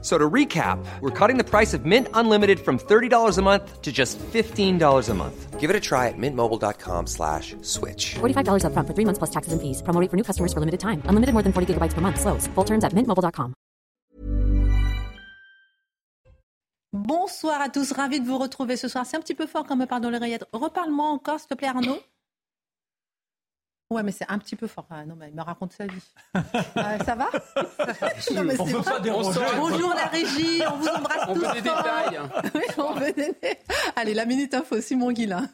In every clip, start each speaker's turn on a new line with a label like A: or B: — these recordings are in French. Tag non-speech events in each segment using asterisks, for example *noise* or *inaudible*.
A: So to recap, we're cutting the price of Mint Unlimited from $30 a month to just $15 a month.
B: Give it a try at mintmobile.com slash switch.
C: $45 upfront for three months plus taxes and fees. Promo rate for new customers for limited time. Unlimited more than 40 gigabytes per month. Slows. Full terms at mintmobile.com.
D: Bonsoir à tous, ravi de vous retrouver ce soir. C'est un petit peu fort quand me parle dans l'oreillette. Reparle-moi encore, s'il te plaît, Arnaud. Ouais, mais c'est un petit peu fort. Ah, non, mais il me raconte sa vie. *laughs* Euh, ça va *laughs* Non, mais
E: On pas déranger.
D: Bonjour la régie, on vous embrasse
E: On
D: tous
E: veut des détails. *laughs*
D: Oui, on veut des détails. Allez, la minute info, Simon Guillain.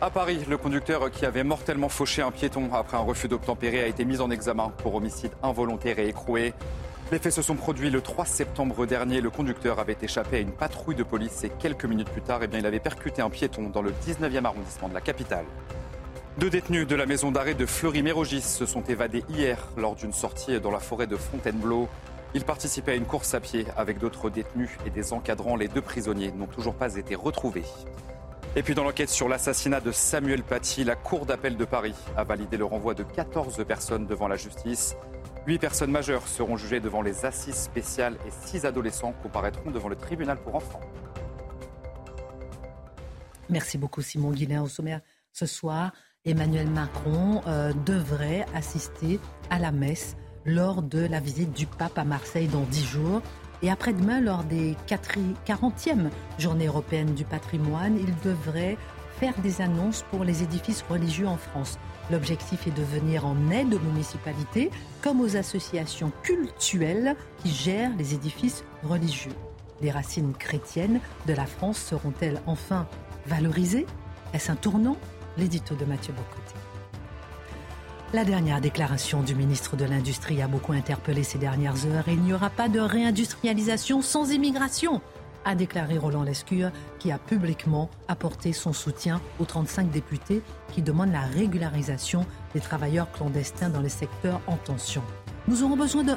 F: À Paris, le conducteur qui avait mortellement fauché un piéton après un refus d'obtempérer a été mis en examen pour homicide involontaire et écroué. Les faits se sont produits le 3 septembre dernier. Le conducteur avait échappé à une patrouille de police et quelques minutes plus tard, eh bien, il avait percuté un piéton dans le 19e arrondissement de la capitale. Deux détenus de la maison d'arrêt de Fleury-Mérogis se sont évadés hier lors d'une sortie dans la forêt de Fontainebleau. Ils participaient à une course à pied avec d'autres détenus et des encadrants. Les deux prisonniers n'ont toujours pas été retrouvés. Et puis dans l'enquête sur l'assassinat de Samuel Paty, la Cour d'appel de Paris a validé le renvoi de 14 personnes devant la justice. Huit personnes majeures seront jugées devant les assises spéciales et six adolescents comparaîtront devant le tribunal pour enfants.
D: Merci beaucoup, Simon Guillain. Au sommaire ce soir, Emmanuel Macron euh, devrait assister à la messe lors de la visite du pape à Marseille dans dix jours. Et après-demain, lors des 40e journées européennes du patrimoine, il devrait faire des annonces pour les édifices religieux en France. L'objectif est de venir en aide aux municipalités comme aux associations cultuelles qui gèrent les édifices religieux. Les racines chrétiennes de la France seront-elles enfin valorisées? Est-ce un tournant? L'édito de Mathieu Bocoté. La dernière déclaration du ministre de l'Industrie a beaucoup interpellé ces dernières heures. Il n'y aura pas de réindustrialisation sans immigration, a déclaré Roland Lescure, qui a publiquement apporté son soutien aux 35 députés qui demandent la régularisation des travailleurs clandestins dans les secteurs en tension. Nous aurons besoin de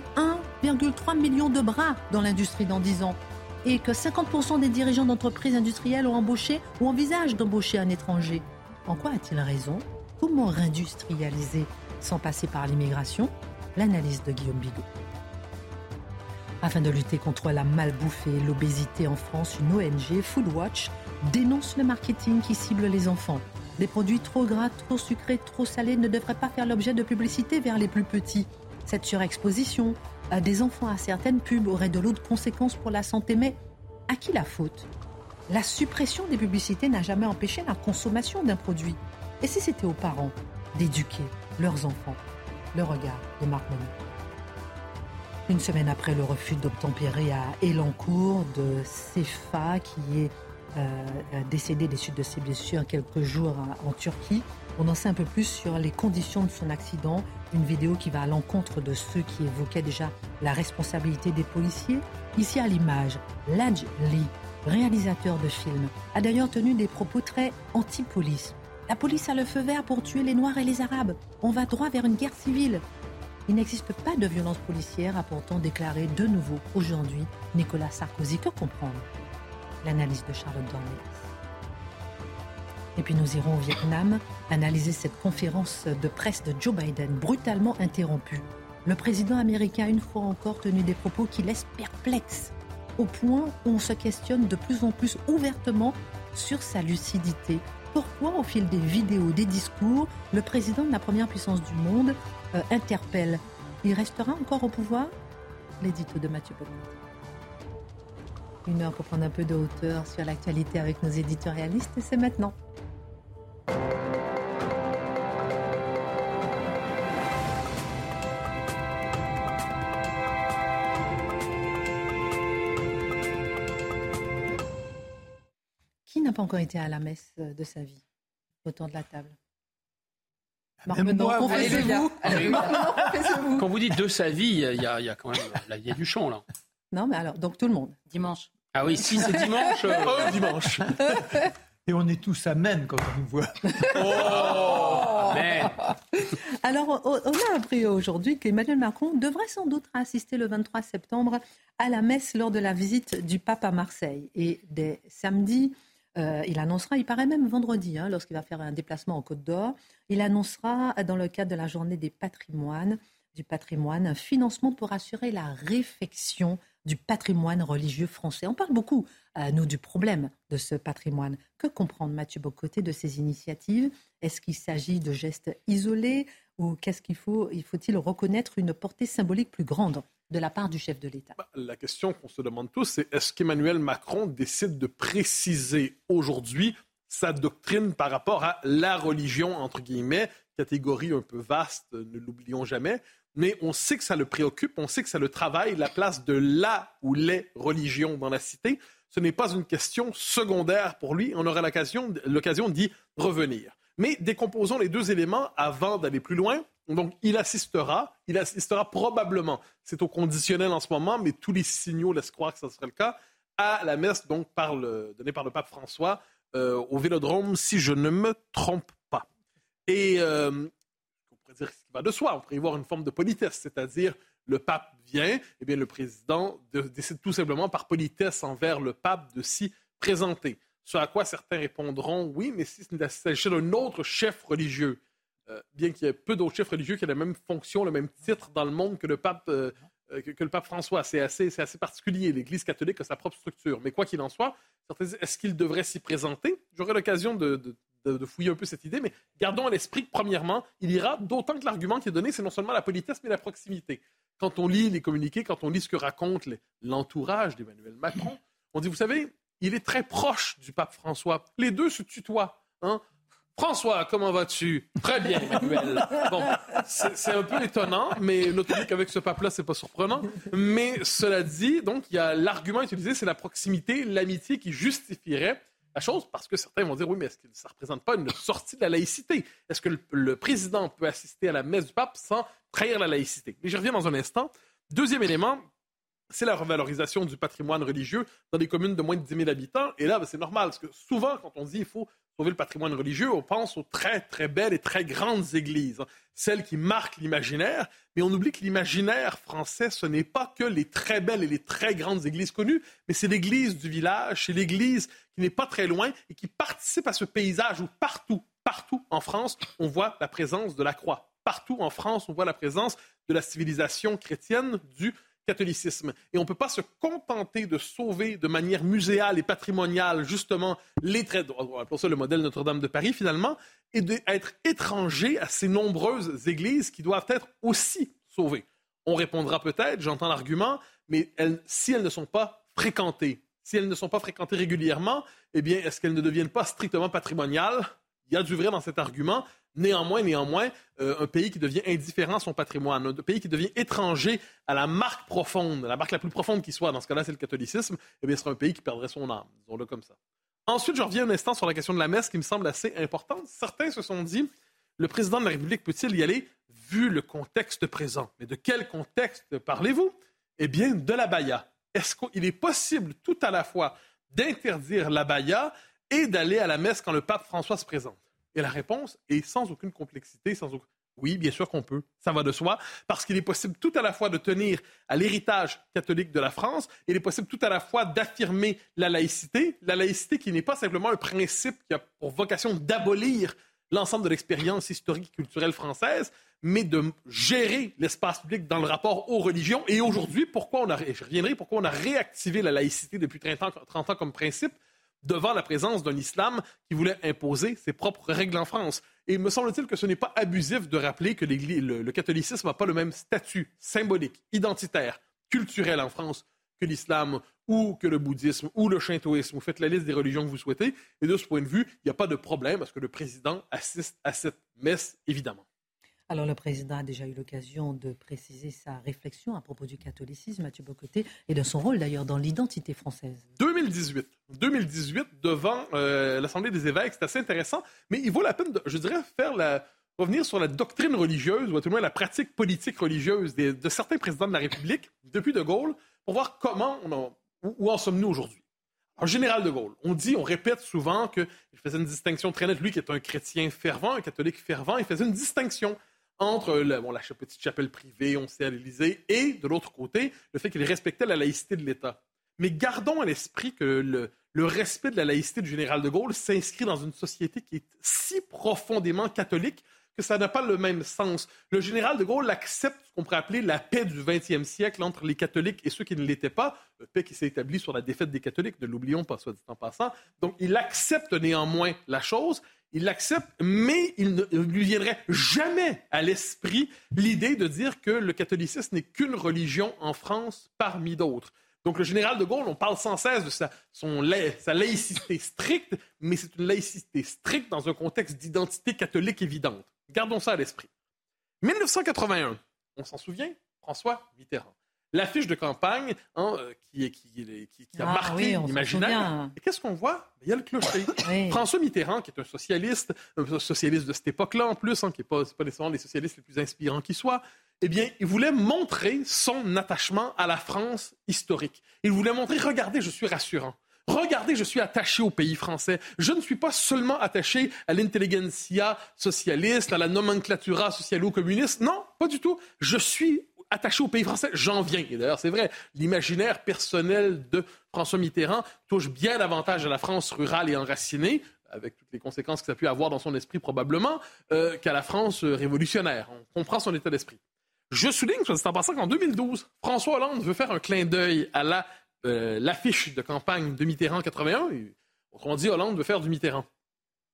D: 1,3 million de bras dans l'industrie dans 10 ans et que 50% des dirigeants d'entreprises industrielles ont embauché ou envisagent d'embaucher un étranger. En quoi a-t-il raison? Comment réindustrialiser sans passer par l'immigration? L'analyse de Guillaume Bigot. Afin de lutter contre la malbouffe et l'obésité en France, une ONG, Foodwatch, dénonce le marketing qui cible les enfants. Des produits trop gras, trop sucrés, trop salés ne devraient pas faire l'objet de publicité vers les plus petits. Cette surexposition à des enfants à certaines pubs aurait de lourdes conséquences pour la santé, mais à qui la faute? La suppression des publicités n'a jamais empêché la consommation d'un produit. Et si c'était aux parents d'éduquer leurs enfants? Le regard de Marc Monod. Une semaine après le refus d'obtempérer à Elancourt de Sefa, qui est euh, décédé des suites de ses blessures quelques jours à- en Turquie, on en sait un peu plus sur les conditions de son accident. Une vidéo qui va à l'encontre de ceux qui évoquaient déjà la responsabilité des policiers. Ici à l'image, Laj Lee, réalisateur de films, a d'ailleurs tenu des propos très anti-police. La police a le feu vert pour tuer les Noirs et les Arabes. On va droit vers une guerre civile. Il n'existe pas de violence policière, a pourtant déclaré de nouveau aujourd'hui Nicolas Sarkozy. Que comprendre? L'analyse de Charlotte Dornelas. Et puis nous irons au Vietnam analyser cette conférence de presse de Joe Biden brutalement interrompue. Le président américain a une fois encore tenu des propos qui laissent perplexe, au point où on se questionne de plus en plus ouvertement sur sa lucidité. Pourquoi, au fil des vidéos, des discours, le président de la première puissance du monde euh, interpelle Il restera encore au pouvoir? L'édito de Mathieu Bonnard. Une heure pour prendre un peu de hauteur sur l'actualité avec nos éditorialistes, c'est maintenant. Qui n'a pas encore été à la messe de sa vie Autour de la table? Marc
E: Même
D: Menon,
E: moi, vous
D: confessez-vous.
E: Quand vous dites de sa vie, il y a, il y a quand même là, il y a du champ là.
D: Non, mais alors, donc tout le monde.
G: Dimanche.
E: Ah oui, si c'est dimanche. euh,
H: Oh, dimanche. *laughs*
G: Et on est tous amen quand on nous voit.
E: Oh Mais
D: Alors, on on a appris aujourd'hui qu'Emmanuel Macron devrait sans doute assister le 23 septembre à la messe lors de la visite du pape à Marseille. Et dès samedi, euh, il annoncera, il paraît même vendredi, hein, lorsqu'il va faire un déplacement en Côte d'Or, il annoncera dans le cadre de la journée des patrimoines, du patrimoine, un financement pour assurer la réfection du patrimoine religieux français. On parle beaucoup, euh, nous, du problème de ce patrimoine. Que comprendre, Mathieu Bocoté, de ces initiatives? Est-ce qu'il s'agit de gestes isolés ou qu'est-ce qu'il faut Il faut-il reconnaître une portée symbolique plus grande? De la part du chef de l'État
H: Bah, La question qu'on se demande tous, c'est est-ce qu'Emmanuel Macron décide de préciser aujourd'hui sa doctrine par rapport à la religion, entre guillemets, catégorie un peu vaste, ne l'oublions jamais, mais on sait que ça le préoccupe, on sait que ça le travaille, la place de la ou les religions dans la cité. Ce n'est pas une question secondaire pour lui, on aura l'occasion l'occasion d'y revenir. Mais décomposons les deux éléments avant d'aller plus loin. Donc, il assistera, il assistera probablement, c'est au conditionnel en ce moment, mais tous les signaux laissent croire que ce serait le cas, à la messe donc donnée par le pape François euh, au Vélodrome, si je ne me trompe pas. Et euh, on pourrait dire ce qui va de soi, on pourrait y voir une forme de politesse, c'est-à-dire le pape vient, et bien le président de- décide tout simplement par politesse envers le pape de s'y présenter. Ce à quoi certains répondront oui, mais si s'agissait d'un autre chef religieux, bien qu'il y ait peu d'autres chefs religieux qui aient la même fonction, le même titre dans le monde que le pape, euh, euh, que, le pape François. C'est assez, c'est assez particulier. L'Église catholique a sa propre structure. Mais quoi qu'il en soit, est-ce qu'il devrait s'y présenter? J'aurai l'occasion de, fouiller un peu cette idée, mais gardons à l'esprit que, premièrement, il ira, d'autant que l'argument qui est donné, c'est non seulement la politesse, mais la proximité. Quand on lit les communiqués, quand on lit ce que raconte l'entourage d'Emmanuel Macron, on dit, vous savez, il est très proche du pape François. Les deux se tutoient. Hein? François, comment vas-tu? Très bien, Emmanuel. Bon, c'est un peu étonnant, mais notez qu'avec ce pape-là, c'est pas surprenant. Mais cela dit, donc, il y a l'argument utilisé, c'est la proximité, l'amitié qui justifierait la chose, parce que certains vont dire, oui, mais est-ce que ça ne représente pas une sortie de la laïcité? Est-ce que le, le président peut assister à la messe du pape sans trahir la laïcité? Mais j'y reviens dans un instant. Deuxième élément, c'est la revalorisation du patrimoine religieux dans des communes de moins de 10 000 habitants. Et là, ben, c'est normal, parce que souvent, quand on dit il faut le patrimoine religieux, on pense aux très, très belles et très grandes églises, hein, celles qui marquent l'imaginaire, mais on oublie que l'imaginaire français, ce n'est pas que les très belles et les très grandes églises connues, mais c'est l'église du village, c'est l'église qui n'est pas très loin et qui participe à ce paysage où partout, partout en France, on voit la présence de la croix. Partout en France, on voit la présence de la civilisation chrétienne, du catholicisme. Et on ne peut pas se contenter de sauver de manière muséale et patrimoniale, justement, les traits, on appelle ça le modèle Notre-Dame de Paris, finalement, et d'être étranger à ces nombreuses églises qui doivent être aussi sauvées. On répondra peut-être, j'entends l'argument, mais si elles ne sont pas fréquentées, si elles ne sont pas fréquentées régulièrement, eh bien, est-ce qu'elles ne deviennent pas strictement patrimoniales? Il y a du vrai dans cet argument. Néanmoins, néanmoins, euh, un pays qui devient indifférent à son patrimoine, un pays qui devient étranger à la marque profonde, la marque la plus profonde qui soit, dans ce cas-là, c'est le catholicisme, eh bien, ce serait un pays qui perdrait son âme, disons-le comme ça. Ensuite, je reviens un instant sur la question de la messe qui me semble assez importante. Certains se sont dit, le président de la République peut-il y aller vu le contexte présent? Mais de quel contexte parlez-vous? Eh bien, de la baya. Est-ce qu'il est possible tout à la fois d'interdire la baya et d'aller à la messe quand le pape François se présente? Et la réponse est sans aucune complexité, sans aucun... Oui, bien sûr qu'on peut, ça va de soi, parce qu'il est possible tout à la fois de tenir à l'héritage catholique de la France, et il est possible tout à la fois d'affirmer la laïcité, la laïcité qui n'est pas simplement un principe qui a pour vocation d'abolir l'ensemble de l'expérience historique et culturelle française, mais de gérer l'espace public dans le rapport aux religions. Et aujourd'hui, pourquoi on a, je reviendrai, pourquoi on a réactivé la laïcité depuis 30 ans, 30 ans comme principe? Devant la présence d'un islam qui voulait imposer ses propres règles en France. Et me semble-t-il que ce n'est pas abusif de rappeler que le catholicisme n'a pas le même statut symbolique, identitaire, culturel en France que l'islam ou que le bouddhisme ou le shintoïsme. Vous faites la liste des religions que vous souhaitez. Et de ce point de vue, il n'y a pas de problème parce que le président assiste à cette messe, évidemment.
D: Alors le président a déjà eu l'occasion de préciser sa réflexion à propos du catholicisme, Mathieu Bocoté, et de son rôle d'ailleurs dans l'identité française.
H: 2018. 2018, devant euh, l'Assemblée des évêques, c'est assez intéressant, mais il vaut la peine, je dirais, faire la, revenir sur la doctrine religieuse, ou à tout le moins la pratique politique religieuse de certains présidents de la République, depuis De Gaulle, pour voir comment, en- où, où en sommes-nous aujourd'hui. Alors, général de Gaulle, on dit, on répète souvent qu'il faisait une distinction très nette. Lui qui est un chrétien fervent, un catholique fervent, il faisait une distinction entre la petite chapelle privée, on sait à l'Élysée, et de l'autre côté, le fait qu'il respectait la laïcité de l'État. Mais gardons à l'esprit que le, le respect de la laïcité du général de Gaulle s'inscrit dans une société qui est si profondément catholique que ça n'a pas le même sens. Le général de Gaulle accepte ce qu'on pourrait appeler la paix du 20e siècle entre les catholiques et ceux qui ne l'étaient pas, une paix qui s'est établie sur la défaite des catholiques, ne l'oublions pas, soit dit en passant. Donc il accepte néanmoins la chose, il l'accepte, mais il ne lui viendrait jamais à l'esprit l'idée de dire que le catholicisme n'est qu'une religion en France parmi d'autres. Donc, le général de Gaulle, on parle sans cesse de sa, son, sa laïcité stricte, mais c'est une laïcité stricte dans un contexte d'identité catholique évidente. Gardons ça à l'esprit. 1981, on s'en souvient, François Mitterrand. L'affiche de campagne hein, euh, qui, qui, qui, a ah marqué l'imaginaire. Et qu'est-ce qu'on voit? Il y a le clocher. *laughs* François Mitterrand, qui est un socialiste, un socialiste de cette époque-là en plus, hein, qui n'est pas, pas nécessairement les socialistes les plus inspirants qui soient, eh bien, il voulait montrer son attachement à la France historique. Il voulait montrer, regardez, je suis rassurant. Regardez, je suis attaché au pays français. Je ne suis pas seulement attaché à l'intelligentsia socialiste, à la nomenclatura socialo-communiste. Non, pas du tout. Je suis attaché au pays français. J'en viens. Et d'ailleurs, c'est vrai, l'imaginaire personnel de François Mitterrand touche bien davantage à la France rurale et enracinée, avec toutes les conséquences que ça a pu avoir dans son esprit probablement, euh, qu'à la France révolutionnaire. On comprend son état d'esprit. Je souligne, soit en passant, qu'en 2012, François Hollande veut faire un clin d'œil à la, euh, l'affiche de campagne de Mitterrand 81. Et, autrement dit, Hollande veut faire du Mitterrand.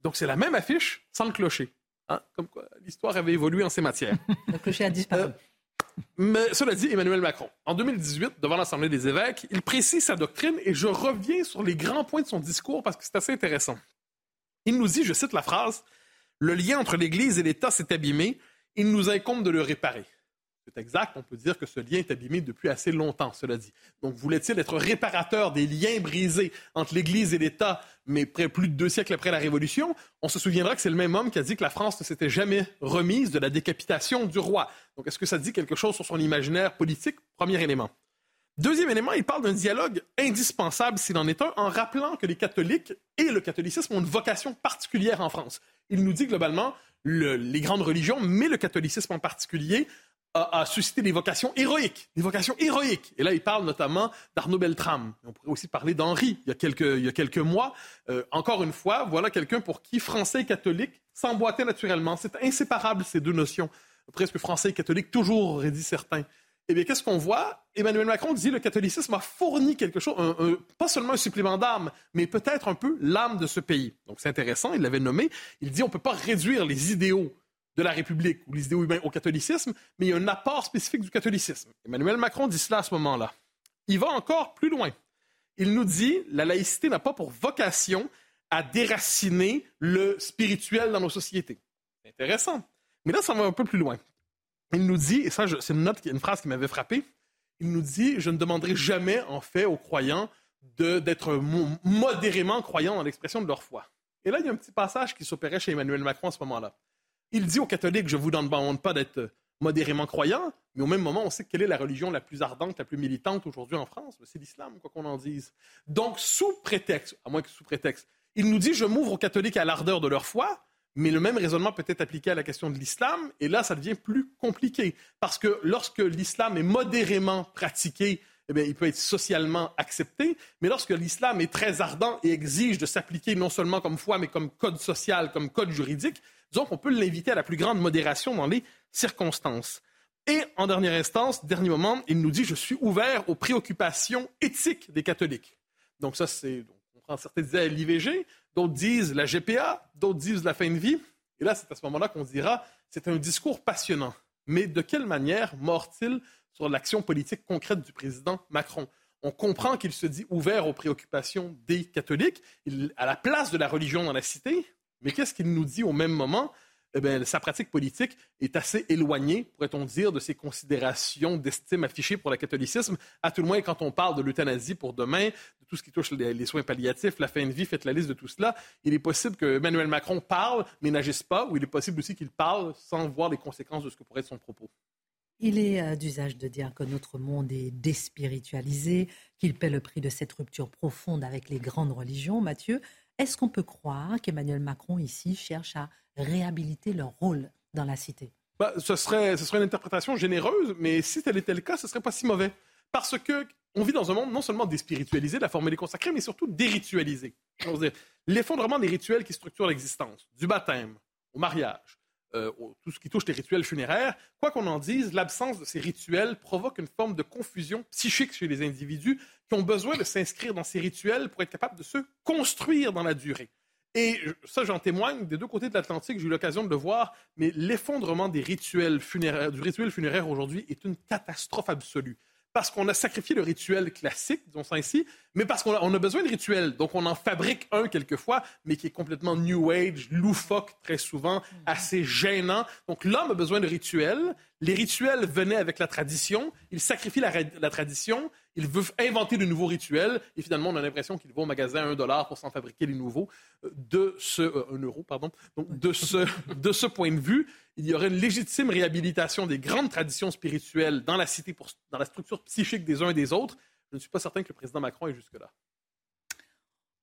H: Donc c'est la même affiche sans le clocher. Hein? Comme quoi, l'histoire avait évolué en ces matières. *laughs*
D: le clocher a disparu. Euh,
H: mais cela dit, Emmanuel Macron, en 2018, devant l'Assemblée des évêques, il précise sa doctrine et je reviens sur les grands points de son discours parce que c'est assez intéressant. Il nous dit, je cite la phrase, Le lien entre l'Église et l'État s'est abîmé, il nous incombe de le réparer. C'est exact, on peut dire que ce lien est abîmé depuis assez longtemps, cela dit. Donc, voulait-il être réparateur des liens brisés entre l'Église et l'État, mais près, plus de deux siècles après la Révolution? On se souviendra que c'est le même homme qui a dit que la France ne s'était jamais remise de la décapitation du roi. Donc, est-ce que ça dit quelque chose sur son imaginaire politique? Premier élément. Deuxième élément, il parle d'un dialogue indispensable, s'il en est un, en rappelant que les catholiques et le catholicisme ont une vocation particulière en France. Il nous dit globalement, les grandes religions, mais le catholicisme en particulier, a, suscité des vocations héroïques, des vocations héroïques. Et là, il parle notamment d'Arnaud Beltrame. On pourrait aussi parler d'Henri, il, y a quelques, il y a quelques mois. Euh, encore une fois, voilà quelqu'un pour qui français et catholique s'emboîtaient naturellement. C'est inséparable, ces deux notions. Presque français et catholique, toujours, auraient dit certains. Eh bien, qu'est-ce qu'on voit? Emmanuel Macron dit le catholicisme a fourni quelque chose, pas seulement un supplément d'âme, mais peut-être un peu l'âme de ce pays. Donc, c'est intéressant, il l'avait nommé. Il dit on ne peut pas réduire les idéaux de la République ou les idéaux humains au catholicisme, mais il y a un apport spécifique du catholicisme. Emmanuel Macron dit cela à ce moment-là. Il va encore plus loin. Il nous dit la laïcité n'a pas pour vocation à déraciner le spirituel dans nos sociétés. Intéressant. Mais là, ça va un peu plus loin. Il nous dit, et ça, c'est une phrase qui m'avait frappé. Il nous dit Je ne demanderai jamais, en fait, aux croyants d'être modérément croyants dans l'expression de leur foi. Et là, il y a un petit passage qui s'opérait chez Emmanuel Macron à ce moment-là. Il dit aux catholiques, je vous demande pas d'être modérément croyant, mais au même moment, on sait quelle est la religion la plus ardente, la plus militante aujourd'hui en France. C'est l'islam, quoi qu'on en dise. Donc, sous prétexte, à moins que sous prétexte, il nous dit, je m'ouvre aux catholiques à l'ardeur de leur foi, mais le même raisonnement peut être appliqué à la question de l'islam, et là, ça devient plus compliqué. Parce que lorsque l'islam est modérément pratiqué, eh il peut être socialement accepté, mais lorsque l'islam est très ardent et exige de s'appliquer non seulement comme foi, mais comme code social, comme code juridique, disons qu'on peut l'inviter à la plus grande modération dans les circonstances. Et en dernière instance, dernier moment, il nous dit Je suis ouvert aux préoccupations éthiques des catholiques. Donc, ça, c'est. On prend certains disaient l'IVG, d'autres disent la GPA, d'autres disent la fin de vie. Et là, c'est à ce moment-là qu'on dira C'est un discours passionnant. Mais de quelle manière mord-il sur l'action politique concrète du président Macron? On comprend qu'il se dit ouvert aux préoccupations des catholiques, à la place de la religion dans la cité, mais qu'est-ce qu'il nous dit au même moment? Eh sa pratique politique est assez éloignée, pourrait-on dire, de ses considérations d'estime affichées pour le catholicisme, à tout le moins quand on parle de l'euthanasie pour demain, de tout ce qui touche les, soins palliatifs, la fin de vie, faites la liste de tout cela. Il est possible que Emmanuel Macron parle, mais n'agisse pas, ou il est possible aussi qu'il parle sans voir les conséquences de ce que pourrait être son propos.
D: Il est euh, d'usage de dire que notre monde est déspiritualisé, qu'il paie le prix de cette rupture profonde avec les grandes religions. Mathieu, est-ce qu'on peut croire qu'Emmanuel Macron ici cherche à réhabiliter leur rôle dans la cité?
H: Bah, ce, serait, ce serait une interprétation généreuse, mais si tel était le cas, ce serait pas si mauvais. Parce que on vit dans un monde non seulement déspiritualisé, la formule est consacrée, mais surtout déritualisé. L'effondrement des rituels qui structurent l'existence, du baptême au mariage, euh, tout ce qui touche les rituels funéraires, quoi qu'on en dise, l'absence de ces rituels provoque une forme de confusion psychique chez les individus qui ont besoin de s'inscrire dans ces rituels pour être capables de se construire dans la durée. Et ça, j'en témoigne des deux côtés de l'Atlantique, j'ai eu l'occasion de le voir, mais l'effondrement des rituels funéraires, du rituel funéraire aujourd'hui est une catastrophe absolue parce qu'on a sacrifié le rituel classique, disons ça ainsi, mais parce qu'on a, besoin de rituels. Donc, on en fabrique un quelquefois, mais qui est complètement New Age, loufoque très souvent, assez gênant. Donc, l'homme a besoin de rituels. Les rituels venaient avec la tradition. Il sacrifie la, la tradition. Il veut inventer de nouveaux rituels. Et finalement, on a l'impression qu'il va au magasin un dollar pour s'en fabriquer les nouveaux. Euh, de ce, euh, un euro, pardon. Donc, de ce, *laughs* de ce point de vue, il y aurait une légitime réhabilitation des grandes traditions spirituelles dans la cité, pour, dans la structure psychique des uns et des autres. Je ne suis pas certain que le président Macron est jusque-là.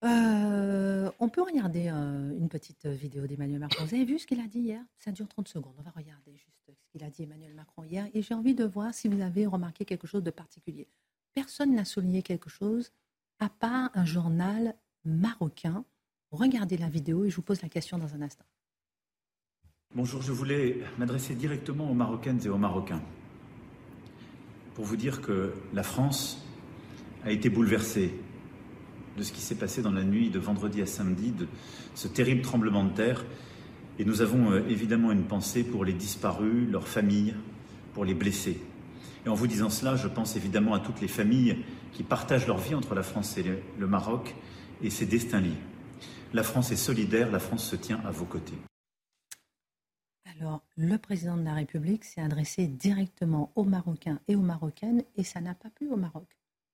D: Euh, on peut regarder une petite vidéo d'Emmanuel Macron. Vous avez vu ce qu'il a dit hier? Ça dure 30 secondes. On va regarder juste ce qu'il a dit Emmanuel Macron hier. Et j'ai envie de voir si vous avez remarqué quelque chose de particulier. Personne n'a souligné quelque chose, à part un journal marocain. Regardez la vidéo et je vous pose la question dans un instant.
I: Bonjour, je voulais m'adresser directement aux Marocaines et aux Marocains pour vous dire que la France a été bouleversée de ce qui s'est passé dans la nuit de vendredi à samedi, de ce terrible tremblement de terre. Et nous avons euh, évidemment une pensée pour les disparus, leurs familles, pour les blessés. Et en vous disant cela, je pense évidemment à toutes les familles qui partagent leur vie entre la France et le Maroc et ses destins liés. La France est solidaire, la France se tient à vos côtés.
D: Alors, le président de la République s'est adressé directement aux Marocains et aux Marocaines et ça n'a pas plu au Maroc.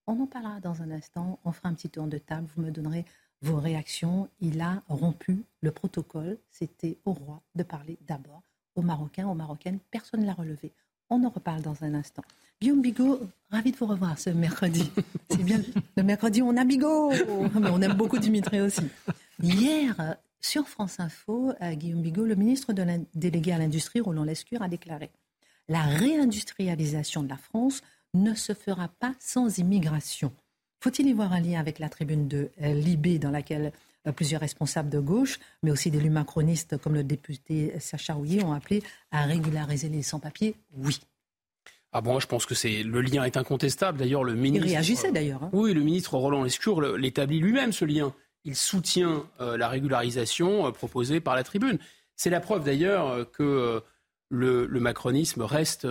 D: On en parlera dans un instant, on fera un petit tour de table, vous me donnerez vos réactions. Il a rompu le protocole, c'était au roi de parler d'abord aux Marocains, aux Marocaines, personne ne l'a relevé. On en reparle dans un instant. Guillaume Bigot, ravi de vous revoir ce mercredi. *laughs* C'est bien, le mercredi on a Bigot, *laughs* mais on aime beaucoup Dimitri aussi. Hier, sur France Info, euh, Guillaume Bigot, le ministre de délégué à l'industrie, Roland Lescure, a déclaré La réindustrialisation de la France ne se fera pas sans immigration. Faut-il y voir un lien avec la tribune de euh, Libé, dans laquelle plusieurs responsables de gauche, mais aussi d'élus macronistes comme le député Sacha Houillet ont appelé à régulariser les sans-papiers Oui.
E: Ah bon, je pense que c'est le lien est incontestable. D'ailleurs, le ministre.
D: Il réagissait d'ailleurs. Hein.
E: Oui, le ministre Roland Lescure l'établit lui-même ce lien il soutient euh, la régularisation euh, proposée par la tribune. C'est la preuve d'ailleurs euh, que le, macronisme reste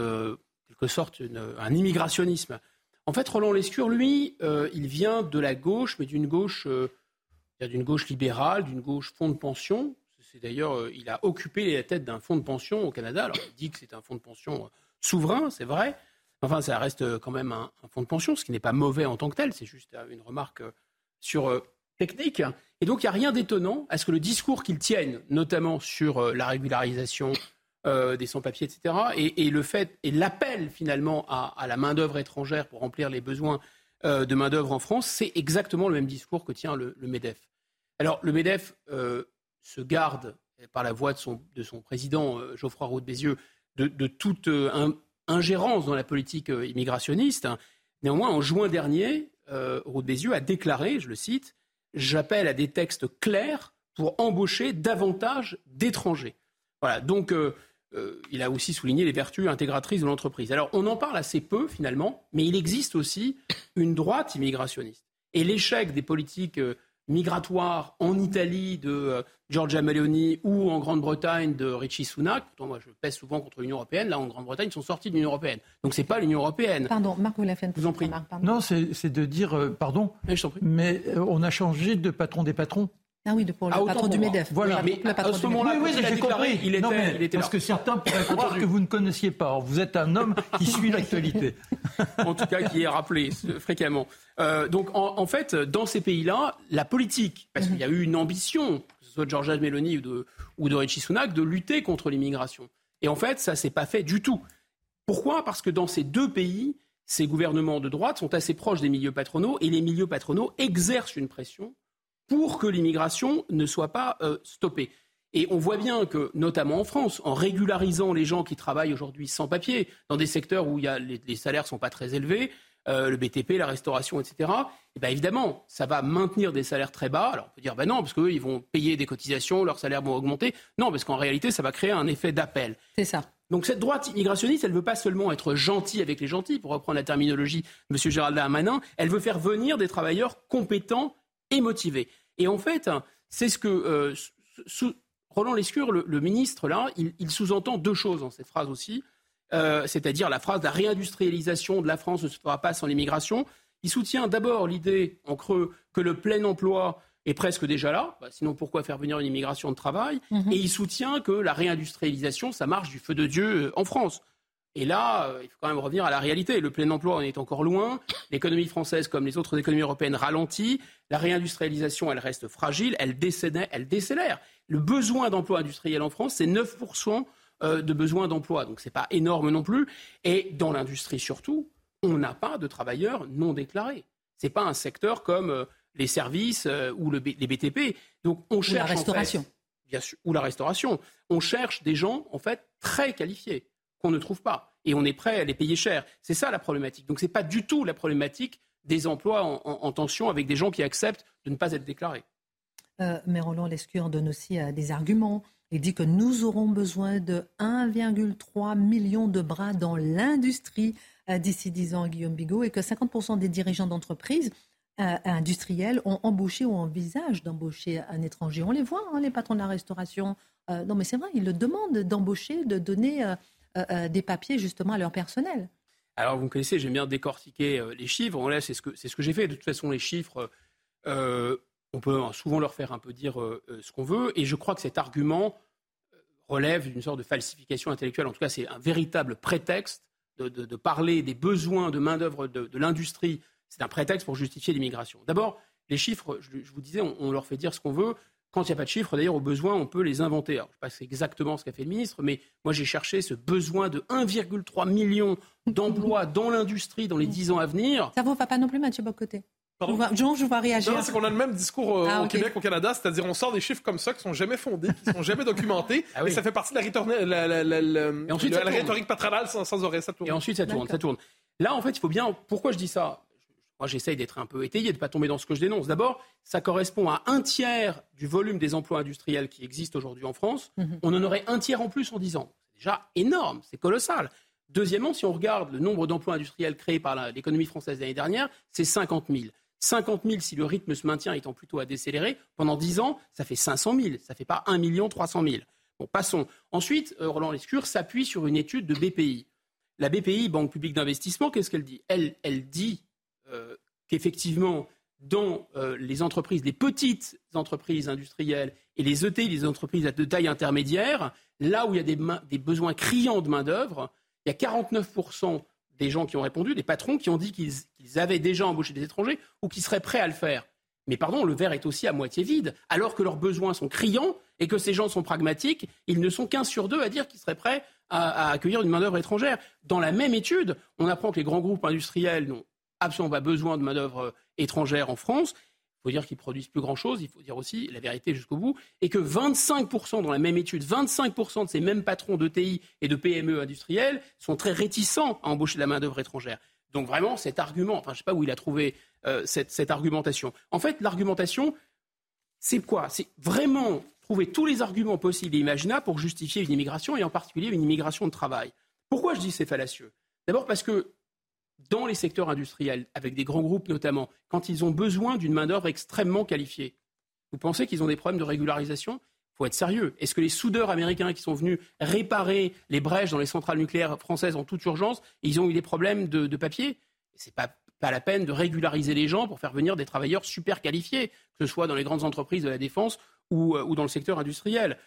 E: quelque sorte un immigrationnisme. En fait, Roland Lescure, lui, il vient de la gauche, mais d'une gauche, d'une gauche libérale, d'une gauche fonds de pension. C'est d'ailleurs, il a occupé la tête d'un fonds de pension au Canada. Alors, il dit que c'est un fonds de pension souverain, c'est vrai. Enfin, ça reste quand même un, fonds de pension, ce qui n'est pas mauvais en tant que tel. C'est juste une remarque sur technique. Et donc, il n'y a rien d'étonnant à ce que le discours qu'ils tiennent, notamment sur euh, la régularisation euh, des sans-papiers, etc., et, le fait et l'appel finalement à, la main-d'œuvre étrangère pour remplir les besoins euh, de main-d'œuvre en France, c'est exactement le même discours que tient le, MEDEF. Alors, le MEDEF se garde, par la voix de son, de son président, Geoffroy Roux de Bézieux, de, toute ingérence dans la politique immigrationniste. Néanmoins, en juin dernier, Roux de Bézieux a déclaré, je le cite, j'appelle à des textes clairs pour embaucher davantage d'étrangers. Voilà, donc euh, euh, il a aussi souligné les vertus intégratrices de l'entreprise. Alors on en parle assez peu finalement, mais il existe aussi une droite immigrationniste. Et l'échec des politiques euh, migratoire en Italie de euh, Giorgia Meloni ou en Grande-Bretagne de Richie Sunak, moi je pèse souvent contre l'Union européenne, là en Grande-Bretagne ils sont sortis de l'Union européenne. Donc c'est pas l'Union européenne.
D: Pardon, Marc, vous fait
E: vous en prie.
G: non, c'est de dire, euh, pardon, mais euh, on a changé de patron des patrons.
D: Ah oui, pour le ah, patron du MEDEF.
G: Voilà.
E: Mais le patron à ce moment-là, oui, oui, j'ai compris. Il était, non, mais, il était
G: parce que certains pourraient croire que vous ne connaissiez pas. vous êtes un homme qui *laughs* suit l'actualité.
E: en tout cas, qui est rappelé *laughs* fréquemment. Euh, donc, en, fait, dans ces pays-là, la politique, parce qu'il y a eu une ambition, que ce soit de Georgia Meloni ou de, ou de Richie Sunak, de lutter contre l'immigration. Et en fait, ça s'est pas fait du tout. Pourquoi? Parce que dans ces deux pays, ces gouvernements de droite sont assez proches des milieux patronaux et les milieux patronaux exercent une pression pour que l'immigration ne soit pas euh, stoppée. Et on voit bien que, notamment en France, en régularisant les gens qui travaillent aujourd'hui sans papier, dans des secteurs où il y a, les, salaires ne sont pas très élevés, euh, le BTP, la restauration, etc., et bien évidemment, ça va maintenir des salaires très bas. Alors on peut dire, ben non, parce qu'eux, ils vont payer des cotisations, leurs salaires vont augmenter. Non, parce qu'en réalité, ça va créer un effet d'appel.
D: C'est ça.
E: Donc cette droite immigrationniste, elle ne veut pas seulement être gentille avec les gentils, pour reprendre la terminologie de M. Gérald Darmanin, elle veut faire venir des travailleurs compétents et motivés. Et en fait, c'est ce que euh, Roland Lescure, le, ministre, là, il, sous-entend deux choses dans cette phrase aussi. Euh, c'est-à-dire la phrase la réindustrialisation de la France ne se fera pas sans l'immigration. Il soutient d'abord l'idée, en creux, que le plein emploi est presque déjà là. Bah, sinon, pourquoi faire venir une immigration de travail? Mhm. Et il soutient que la réindustrialisation, ça marche du feu de Dieu euh, en France. Et là, euh, il faut quand même revenir à la réalité. Le plein emploi en est encore loin. L'économie française, comme les autres économies européennes, ralentit. La réindustrialisation, elle reste fragile. Elle, elle décélère. Le besoin d'emploi industriel en France, c'est 9% euh, de besoin d'emploi. Donc, ce n'est pas énorme non plus. Et dans l'industrie surtout, on n'a pas de travailleurs non déclarés. Ce n'est pas un secteur comme euh, les services ou les BTP. Donc, on cherche.
D: Ou la restauration.
E: bien sûr, ou la restauration. On cherche des gens, en fait, très qualifiés qu'on ne trouve pas. Et on est prêt à les payer cher. C'est ça la problématique. Donc ce n'est pas du tout la problématique des emplois en, tension avec des gens qui acceptent de ne pas être déclarés.
D: Euh, mais Roland Lescure donne aussi euh, des arguments. Il dit que nous aurons besoin de 1,3 million de bras dans l'industrie euh, d'ici 10 ans, Guillaume Bigot, et que 50% des dirigeants d'entreprises industrielles ont embauché ou envisagent d'embaucher un étranger. On les voit, hein, les patrons de la restauration. non, mais c'est vrai, ils le demandent d'embaucher, de donner euh, euh, des papiers justement à leur personnel.
E: Alors vous me connaissez, j'aime bien décortiquer euh, les chiffres. Là, c'est ce que ce que j'ai fait. De toute façon, les chiffres, on peut souvent leur faire un peu dire ce qu'on veut. Et je crois que cet argument relève d'une sorte de falsification intellectuelle. En tout cas, c'est un véritable prétexte de, parler des besoins de main-d'œuvre de, l'industrie. C'est un prétexte pour justifier l'immigration. D'abord, les chiffres, je, vous disais, on, leur fait dire ce qu'on veut. Quand il n'y a pas de chiffres, d'ailleurs, au besoin, on peut les inventer. je ne sais pas c'est exactement ce qu'a fait le ministre, mais moi, j'ai cherché ce besoin de 1,3 million d'emplois dans l'industrie dans les 10 ans à venir.
D: Ça ne vous va pas non plus, Mathieu Bocoté Jean, je vois réagir.
H: Non, c'est qu'on a le même discours euh, ah, au Québec, au Canada, c'est-à-dire on sort des chiffres comme ça qui sont jamais fondés, qui sont jamais documentés, *laughs* ah et ça fait partie de la, la, ensuite, la, rhétorique patronale sans, sans oreille, ça tourne.
E: Et ensuite, ça tourne, ça tourne. Là, en fait, il faut bien. Pourquoi je dis ça? Moi, j'essaye d'être un peu étayé, de ne pas tomber dans ce que je dénonce. D'abord, ça correspond à un tiers du volume des emplois industriels qui existent aujourd'hui en France. Mhm. On en aurait un tiers en plus en 10 ans. C'est déjà énorme, c'est colossal. Deuxièmement, si on regarde le nombre d'emplois industriels créés par l'économie française l'année dernière, c'est 50 000. 50 000, si le rythme se maintient étant plutôt à décélérer, pendant 10 ans, ça fait 500 000. Ça ne fait pas 1 300 000. Bon, passons. Ensuite, euh, Roland Lescure s'appuie sur une étude de BPI. La BPI, Banque publique d'investissement, qu'est-ce qu'elle dit? Elle, elle dit qu'effectivement, dans euh, les entreprises, les petites entreprises industrielles et les ETI, les entreprises de taille intermédiaire, là où il y a des, besoins criants de main-d'œuvre, il y a 49% des gens qui ont répondu, des patrons qui ont dit qu'ils avaient déjà embauché des étrangers ou qui seraient prêts à le faire. Mais pardon, le verre est aussi à moitié vide. Alors que leurs besoins sont criants et que ces gens sont pragmatiques, ils ne sont qu'un sur deux à dire qu'ils seraient prêts à, à accueillir une main-d'œuvre étrangère. Dans la même étude, on apprend que les grands groupes industriels n'ont absolument pas besoin de main-d'œuvre euh, étrangère en France. Il faut dire qu'ils produisent plus grand-chose, il faut dire aussi la vérité jusqu'au bout, et que 25% dans la même étude, 25% de ces mêmes patrons d'ETI et de PME industriels sont très réticents à embaucher de la main-d'œuvre étrangère. Donc vraiment, cet argument, enfin je ne sais pas où il a trouvé euh, cette, cette, argumentation. En fait, l'argumentation, c'est quoi? C'est vraiment trouver tous les arguments possibles et imaginables pour justifier une immigration, et en particulier une immigration de travail. Pourquoi je dis c'est fallacieux? D'abord parce que dans les secteurs industriels, avec des grands groupes notamment, quand ils ont besoin d'une main-d'œuvre extrêmement qualifiée, vous pensez qu'ils ont des problèmes de régularisation? Il faut être sérieux. Est-ce que les soudeurs américains qui sont venus réparer les brèches dans les centrales nucléaires françaises en toute urgence, ils ont eu des problèmes de, papier? Ce n'est pas, pas la peine de régulariser les gens pour faire venir des travailleurs super qualifiés, que ce soit dans les grandes entreprises de la défense ou, euh, dans le secteur industriel.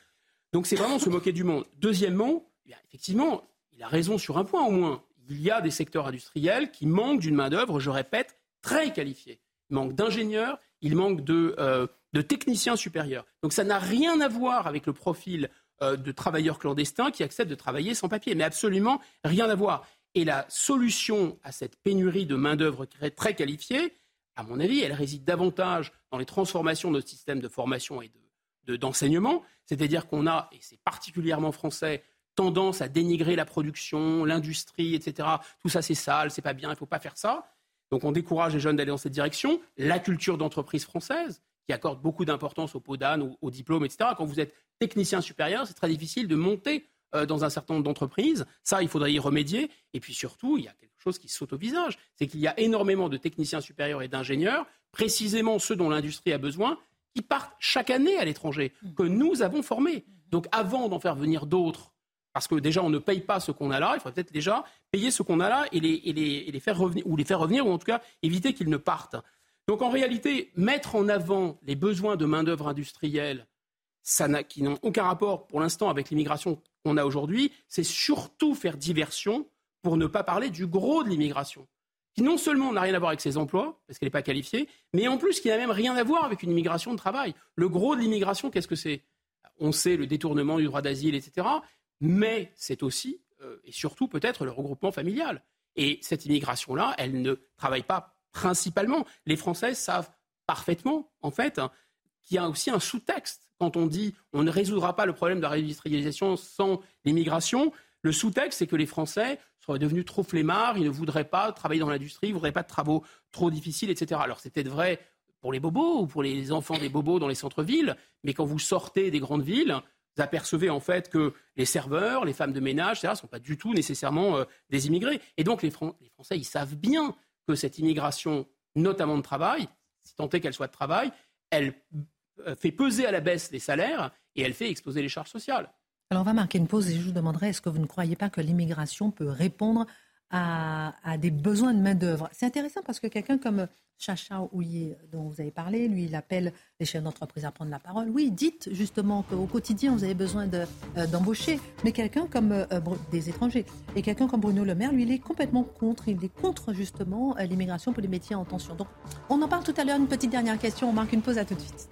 E: Donc c'est vraiment se moquer du monde. Deuxièmement, eh effectivement, il a raison sur un point au moins il y a des secteurs industriels qui manquent d'une main-d'œuvre, je répète, très qualifiée. Il manque d'ingénieurs, il manque de, euh, techniciens supérieurs. Donc ça n'a rien à voir avec le profil euh, de travailleurs clandestins qui acceptent de travailler sans papier. Mais absolument rien à voir. Et la solution à cette pénurie de main-d'œuvre très qualifiée, à mon avis, elle réside davantage dans les transformations de notre système de formation et d'enseignement. C'est-à-dire qu'on a, et c'est particulièrement français, tendance à dénigrer la production, l'industrie, etc. Tout ça, c'est sale, c'est pas bien, il faut pas faire ça. Donc on décourage les jeunes d'aller dans cette direction. La culture d'entreprise française, qui accorde beaucoup d'importance au pot d'âne, au, diplôme, etc. Quand vous êtes technicien supérieur, c'est très difficile de monter euh, dans un certain nombre d'entreprises. Ça, il faudrait y remédier. Et puis surtout, il y a quelque chose qui saute au visage. C'est qu'il y a énormément de techniciens supérieurs et d'ingénieurs, précisément ceux dont l'industrie a besoin, qui partent chaque année à l'étranger, que nous avons formés. Donc avant d'en faire venir d'autres, parce que déjà on ne paye pas ce qu'on a là, il faudrait peut-être déjà payer ce qu'on a là et les, faire revenir, ou les faire revenir, ou en tout cas éviter qu'ils ne partent. Donc en réalité, mettre en avant les besoins de main-d'œuvre industrielle, ça qui n'ont aucun rapport pour l'instant avec l'immigration qu'on a aujourd'hui, c'est surtout faire diversion pour ne pas parler du gros de l'immigration, qui non seulement n'a rien à voir avec ses emplois, parce qu'elle n'est pas qualifiée, mais en plus qui n'a même rien à voir avec une immigration de travail. Le gros de l'immigration, qu'est-ce que c'est? On sait le détournement du droit d'asile, etc. Mais c'est aussi euh, et surtout peut-être le regroupement familial. Et cette immigration-là, elle ne travaille pas principalement. Les Français savent parfaitement, en fait, qu'il y a aussi un sous-texte. Quand on dit on ne résoudra pas le problème de la réindustrialisation sans l'immigration, le sous-texte, c'est que les Français seraient devenus trop flemmards, ils ne voudraient pas travailler dans l'industrie, ils ne voudraient pas de travaux trop difficiles, etc. Alors c'est peut-être vrai pour les bobos ou pour les enfants des bobos dans les centres-villes, mais quand vous sortez des grandes villes, apercevez en fait que les serveurs, les femmes de ménage, etc., ne sont pas du tout nécessairement euh, des immigrés. Et donc les, les Français, ils savent bien que cette immigration, notamment de travail, si tant est qu'elle soit de travail, elle euh, fait peser à la baisse les salaires et elle fait exploser les charges sociales.
D: Alors on va marquer une pause et je vous demanderai, est-ce que vous ne croyez pas que l'immigration peut répondre à, des besoins de main-d'œuvre C'est intéressant parce que quelqu'un comme Chacha Ouye, dont vous avez parlé, lui, il appelle les chefs d'entreprise à prendre la parole. Oui, dites justement qu'au quotidien, vous avez besoin euh, d'embaucher, mais quelqu'un comme euh, des étrangers. Et quelqu'un comme Bruno Le Maire, lui, il est complètement contre. Il est contre justement l'immigration pour les métiers en tension. Donc, on en parle tout à l'heure. Une petite dernière question. On marque une pause à tout de suite.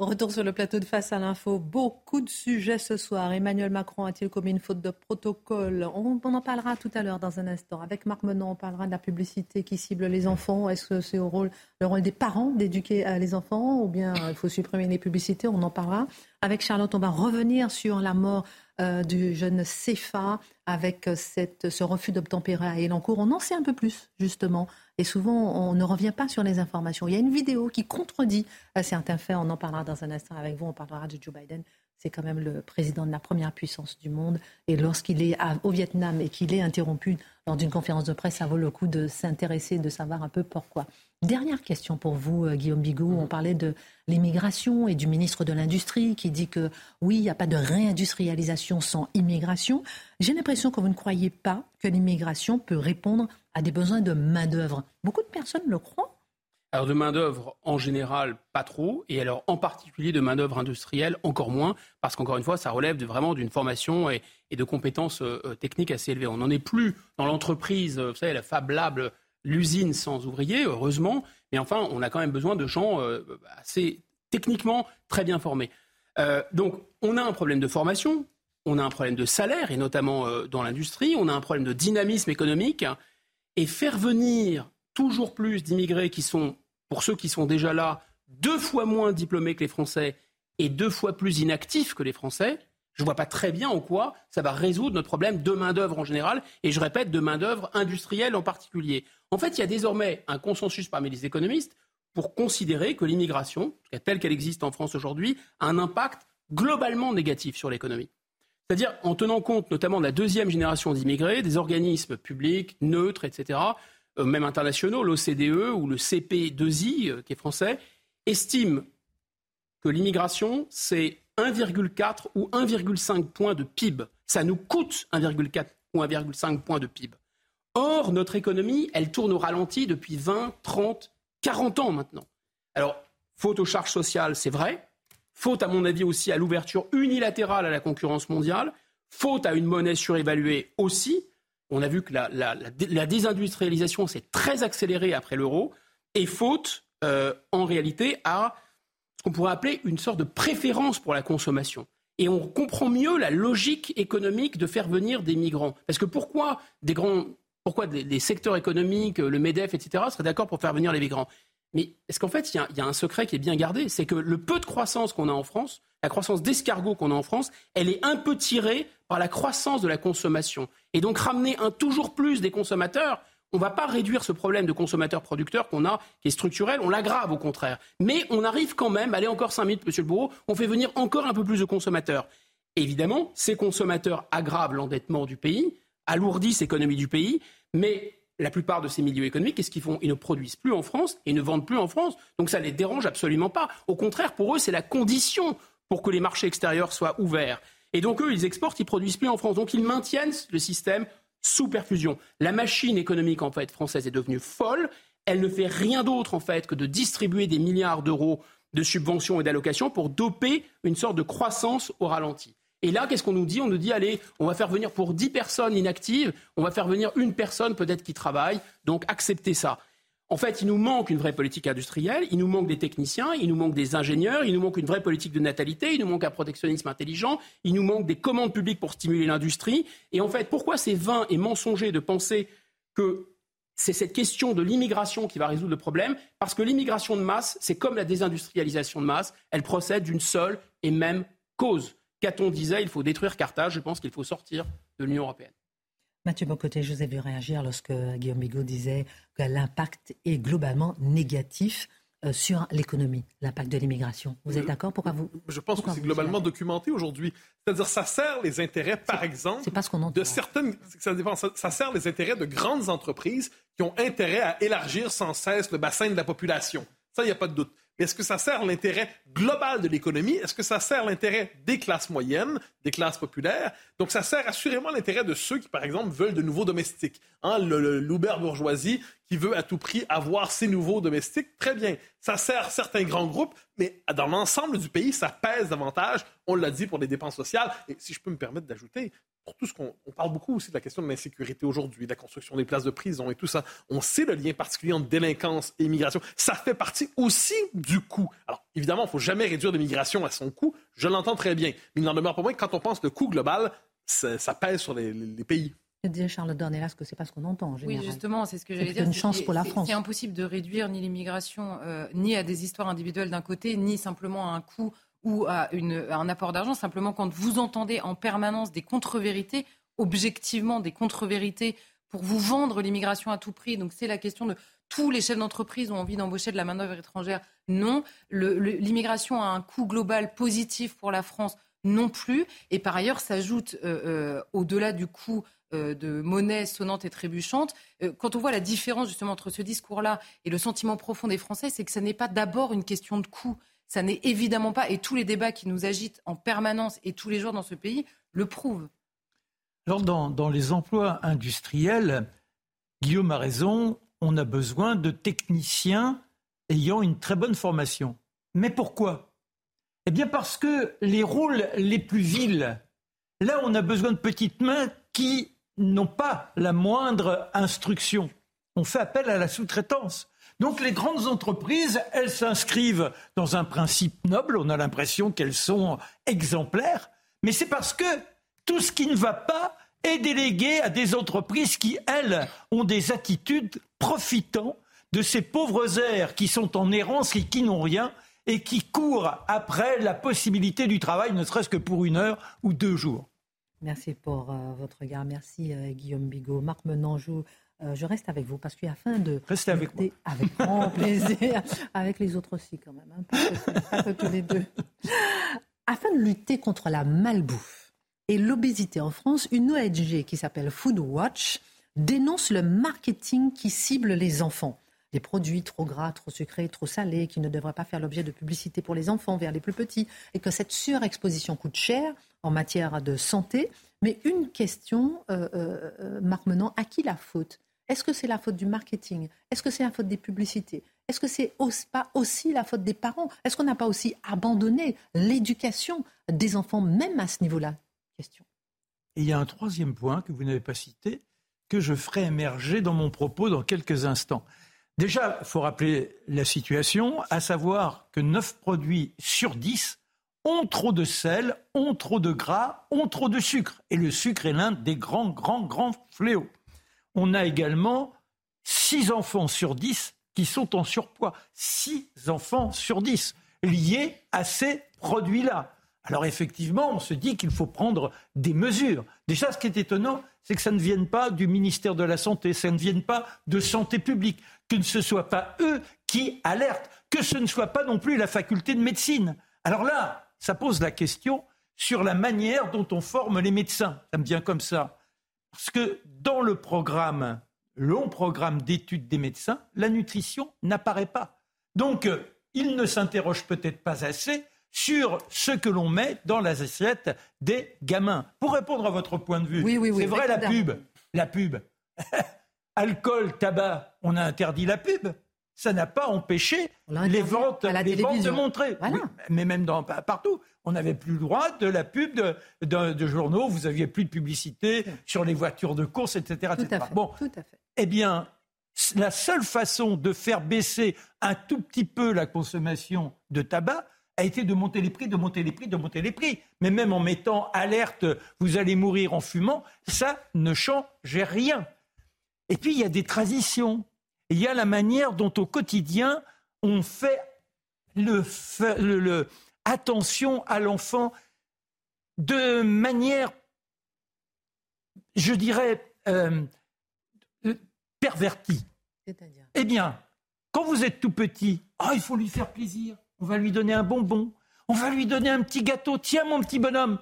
D: Retour sur le plateau de Face à l'info. Beaucoup de sujets ce soir. Emmanuel Macron a-t-il commis une faute de protocole? On, en parlera tout à l'heure dans un instant. Avec Marc Menon, on parlera de la publicité qui cible les enfants. Est-ce que c'est au rôle, le rôle des parents d'éduquer euh, les enfants ou bien il faut supprimer les publicités? On en parlera. Avec Charlotte, on va revenir sur la mort euh, du jeune Cefa avec euh, ce refus d'obtempérer à Elancourt. On en sait un peu plus, justement. Et souvent, on ne revient pas sur les informations. Il y a une vidéo qui contredit euh, certains faits. On en parlera dans un instant avec vous. On parlera de Joe Biden. C'est quand même le président de la première puissance du monde. Et lorsqu'il est au Vietnam et qu'il est interrompu lors d'une conférence de presse, ça vaut le coup de s'intéresser, de savoir un peu pourquoi. Dernière question pour vous, euh, Guillaume Bigot. On parlait de l'immigration et du ministre de l'Industrie qui dit que oui, il n'y a pas de réindustrialisation sans immigration. J'ai l'impression que vous ne croyez pas que l'immigration peut répondre à des besoins de main-d'œuvre. Beaucoup de personnes le croient.
E: Alors de main-d'œuvre en général, pas trop, et alors en particulier de main-d'œuvre industrielle, encore moins, parce qu'encore une fois, ça relève vraiment d'une formation et, de compétences euh, euh, techniques assez élevées. On n'en est plus dans l'entreprise, vous savez, la fablable l'usine sans ouvriers, heureusement, mais enfin, on a quand même besoin de gens euh, assez techniquement très bien formés. Euh, donc, on a un problème de formation, on a un problème de salaire, et notamment euh, dans l'industrie, on a un problème de dynamisme économique, et faire venir toujours plus d'immigrés qui sont, pour ceux qui sont déjà là, deux fois moins diplômés que les Français et deux fois plus inactifs que les Français, je ne vois pas très bien en quoi ça va résoudre notre problème de main-d'œuvre en général, et je répète, de main-d'œuvre industrielle en particulier. En fait, il y a désormais un consensus parmi les économistes pour considérer que l'immigration, telle qu'elle existe en France aujourd'hui, a un impact globalement négatif sur l'économie. C'est-à-dire en tenant compte notamment de la deuxième génération d'immigrés, des organismes publics, neutres, etc., euh, même internationaux, l'OCDE ou le CP2I, euh, qui est français, estiment que l'immigration, c'est 1,4 ou 1,5 points de PIB. Ça nous coûte 1,4 ou 1,5 points de PIB. Or, notre économie, elle tourne au ralenti depuis 20, 30, 40 ans maintenant. Alors, faute aux charges sociales, c'est vrai. Faute, à mon avis, aussi à l'ouverture unilatérale à la concurrence mondiale. Faute à une monnaie surévaluée aussi. On a vu que la, désindustrialisation s'est très accélérée après l'euro. Et faute, euh, en réalité, à ce qu'on pourrait appeler une sorte de préférence pour la consommation. Et on comprend mieux la logique économique de faire venir des migrants. Parce que pourquoi des grands, pourquoi des, secteurs économiques, le MEDEF, etc., seraient d'accord pour faire venir les migrants? Mais est-ce qu'en fait, il y, a un secret qui est bien gardé? C'est que le peu de croissance qu'on a en France, la croissance d'escargot qu'on a en France, elle est un peu tirée par la croissance de la consommation. Et donc ramener un toujours plus des consommateurs, on ne va pas réduire ce problème de consommateurs-producteurs qu'on a, qui est structurel, on l'aggrave au contraire. Mais on arrive quand même, allez encore 5 minutes, monsieur le bourreau, on fait venir encore un peu plus de consommateurs. Évidemment, ces consommateurs aggravent l'endettement du pays, alourdissent l'économie du pays, mais la plupart de ces milieux économiques, qu'est-ce qu'ils font? Ils ne produisent plus en France et ne vendent plus en France. Donc ça ne les dérange absolument pas. Au contraire, pour eux, c'est la condition pour que les marchés extérieurs soient ouverts. Et donc eux, ils exportent, ils produisent plus en France. Donc ils maintiennent le système sous perfusion. La machine économique en fait française est devenue folle. Elle ne fait rien d'autre en fait que de distribuer des milliards d'euros de subventions et d'allocations pour doper une sorte de croissance au ralenti. Et là, qu'est-ce qu'on nous dit? On nous dit, allez, on va faire venir pour 10 personnes inactives, on va faire venir une personne peut-être qui travaille, donc acceptez ça. En fait, il nous manque une vraie politique industrielle, il nous manque des techniciens, il nous manque des ingénieurs, il nous manque une vraie politique de natalité, il nous manque un protectionnisme intelligent, il nous manque des commandes publiques pour stimuler l'industrie. Et en fait, pourquoi c'est vain et mensonger de penser que c'est cette question de l'immigration qui va résoudre le problème? Parce que l'immigration de masse, c'est comme la désindustrialisation de masse, elle procède d'une seule et même cause. Caton disait, il faut détruire Carthage, je pense qu'il faut sortir de l'Union européenne.
D: Mathieu Bocoté, je vous ai vu réagir lorsque Guillaume Bigot disait que l'impact est globalement négatif euh, sur l'économie, l'impact de l'immigration. Vous êtes d'accord Pourquoi vous
H: Je pense que c'est globalement documenté aujourd'hui. C'est-à-dire, ça sert les intérêts, par exemple,
D: pas ce qu'on
H: de certaines. Ça, dépend, ça, sert les intérêts de grandes entreprises qui ont intérêt à élargir sans cesse le bassin de la population. Ça, il n'y a pas de doute est-ce que ça sert l'intérêt global de l'économie? Est-ce que ça sert l'intérêt des classes moyennes, des classes populaires? Donc, ça sert assurément l'intérêt de ceux qui, par exemple, veulent de nouveaux domestiques. Hein, L'Uber bourgeoisie qui veut à tout prix avoir ses nouveaux domestiques, très bien. Ça sert certains grands groupes, mais dans l'ensemble du pays, ça pèse davantage, on l'a dit, pour les dépenses sociales. Et si je peux me permettre d'ajouter, pour tout ce qu'on parle beaucoup aussi de la question de l'insécurité aujourd'hui, de la construction des places de prison et tout ça. On sait le lien particulier entre délinquance et immigration. Ça fait partie aussi du coût. Alors, évidemment, il ne faut jamais réduire l'immigration à son coût. Je l'entends très bien. Mais il n'en demeure pas moins que quand on pense le coût global, ça, pèse sur les, pays.
D: Je disais Charles Dornelas que c'est pas ce qu'on entend. En
J: oui, justement, c'est ce que j'allais dire.
D: une chance pour la France.
J: C'est impossible de réduire ni l'immigration, euh, ni à des histoires individuelles d'un côté, ni simplement à un coût ou à, un apport d'argent. Simplement, quand vous entendez en permanence des contre-vérités, objectivement des contre-vérités pour vous vendre l'immigration à tout prix. Donc c'est la question de tous les chefs d'entreprise ont envie d'embaucher de la main-d'œuvre étrangère. Non. L'immigration a un coût global positif pour la France non plus. Et par ailleurs, s'ajoute euh, euh, au-delà du coût euh, de monnaie sonnante et trébuchante. quand on voit la différence justement entre ce discours-là et le sentiment profond des Français, c'est que ce n'est pas d'abord une question de coût. Ça n'est évidemment pas, et tous les débats qui nous agitent en permanence et tous les jours dans ce pays le prouvent.
G: Alors dans, les emplois industriels, Guillaume a raison, on a besoin de techniciens ayant une très bonne formation. Mais pourquoi? Eh bien parce que les rôles les plus vils, là on a besoin de petites mains qui n'ont pas la moindre instruction. On fait appel à la sous-traitance. Donc les grandes entreprises, elles s'inscrivent dans un principe noble, on a l'impression qu'elles sont exemplaires, mais c'est parce que tout ce qui ne va pas est délégué à des entreprises qui, elles, ont des attitudes profitant de ces pauvres airs qui sont en errance et qui n'ont rien et qui courent après la possibilité du travail, ne serait-ce que pour une heure ou deux jours.
D: Merci pour euh, votre regard. Merci euh, Guillaume Bigot. Marc Menanjou, euh, je reste avec vous parce qu'afin de...
G: Restez avec moi.
D: Avec grand *laughs* plaisir. avec les autres aussi quand même. Hein, pas, que, tous les deux. Afin de lutter contre la malbouffe, et l'obésité en France, une ONG qui s'appelle Food Watch dénonce le marketing qui cible les enfants. Des produits trop gras, trop sucrés, trop salés, qui ne devraient pas faire l'objet de publicité pour les enfants vers les plus petits, et que cette surexposition coûte cher en matière de santé. Mais une question, euh, euh, euh Marc Menant, à qui la faute? Est-ce que c'est la faute du marketing? Est-ce que c'est la faute des publicités? Est-ce que c'est pas aussi la faute des parents? Est-ce qu'on n'a pas aussi abandonné l'éducation des enfants, même à ce niveau-là?
G: Et il y a un troisième point que vous n'avez pas cité, que je ferai émerger dans mon propos dans quelques instants. Déjà, il faut rappeler la situation, à savoir que 9 produits sur 10 ont trop de sel, ont trop de gras, ont trop de sucre. Et le sucre est l'un des grands, grands, grands fléaux. On a également 6 enfants sur 10 qui sont en surpoids. 6 enfants sur 10 liés à ces produits-là. Alors effectivement, on se dit qu'il faut prendre des mesures. Déjà, ce qui est étonnant, c'est que ça ne vienne pas du ministère de la Santé, ça ne vienne pas de Santé publique, que ce ne soit pas eux qui alertent, que ce ne soit pas non plus la faculté de médecine. Alors là, ça pose la question sur la manière dont on forme les médecins. Ça me vient comme ça. Parce que dans le programme, long programme d'études des médecins, la nutrition n'apparaît pas. Donc, euh, ils ne s'interrogent peut-être pas assez sur ce que l'on met dans la assiette des gamins. Pour répondre à votre point de vue, c'est vrai la pub, la pub. *laughs* Alcool, tabac, on a interdit la pub ça n'a pas empêché les ventes, les ventes de montrer. mais même dans, partout. On n'avait plus le droit de la pub de, journaux, vous aviez plus de publicité sur les voitures de course, etc.
D: Tout, À fait,
G: bon,
D: tout à fait.
G: Eh bien, la seule façon de faire baisser un tout petit peu la consommation de tabac a été de monter les prix, de monter les prix, de monter les prix. Mais même en mettant alerte, vous allez mourir en fumant, ça ne change rien. Et puis, il y a des traditions il y a la manière dont au quotidien on fait le, attention à l'enfant de manière, je dirais, euh, pervertie. Eh bien, quand vous êtes tout petit, ah, il faut lui faire plaisir. On va lui donner un bonbon. On va lui donner un petit gâteau. Tiens, mon petit bonhomme.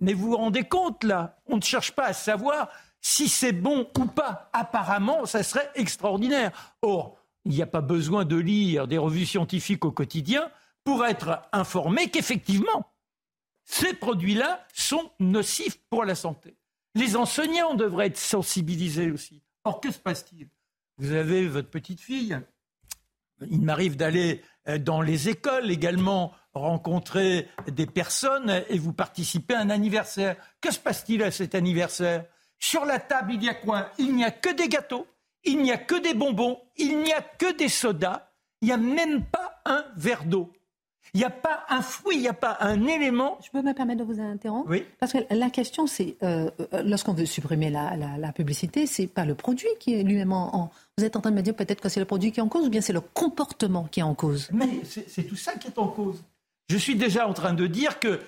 G: Mais vous vous rendez compte, là On ne cherche pas à savoir si c'est bon ou pas, apparemment, ça serait extraordinaire. Or, il n'y a pas besoin de lire des revues scientifiques au quotidien pour être informé qu'effectivement, ces produits-là sont nocifs pour la santé. Les enseignants devraient être sensibilisés aussi. Or, que se passe-t-il? Vous avez votre petite fille. Il m'arrive d'aller euh, dans les écoles également rencontrer des personnes et vous participez à un anniversaire. Que se passe-t-il à cet anniversaire? Sur la table, il y a quoi? Il n'y a que des gâteaux, il n'y a que des bonbons, il n'y a que des sodas, il n'y a même pas un verre d'eau. Il n'y a pas un fruit, il n'y a pas un élément.
D: Je peux me permettre de vous interrompre?
G: Oui.
D: Parce que la question, c'est, euh, euh, lorsqu'on veut supprimer la, la, la publicité, c'est pas le produit qui est lui-même en, Vous êtes en train de me dire peut-être que c'est le produit qui est en cause ou bien c'est le comportement qui est en cause?
G: Mais c'est tout ça qui est en cause. Je suis déjà en train de dire que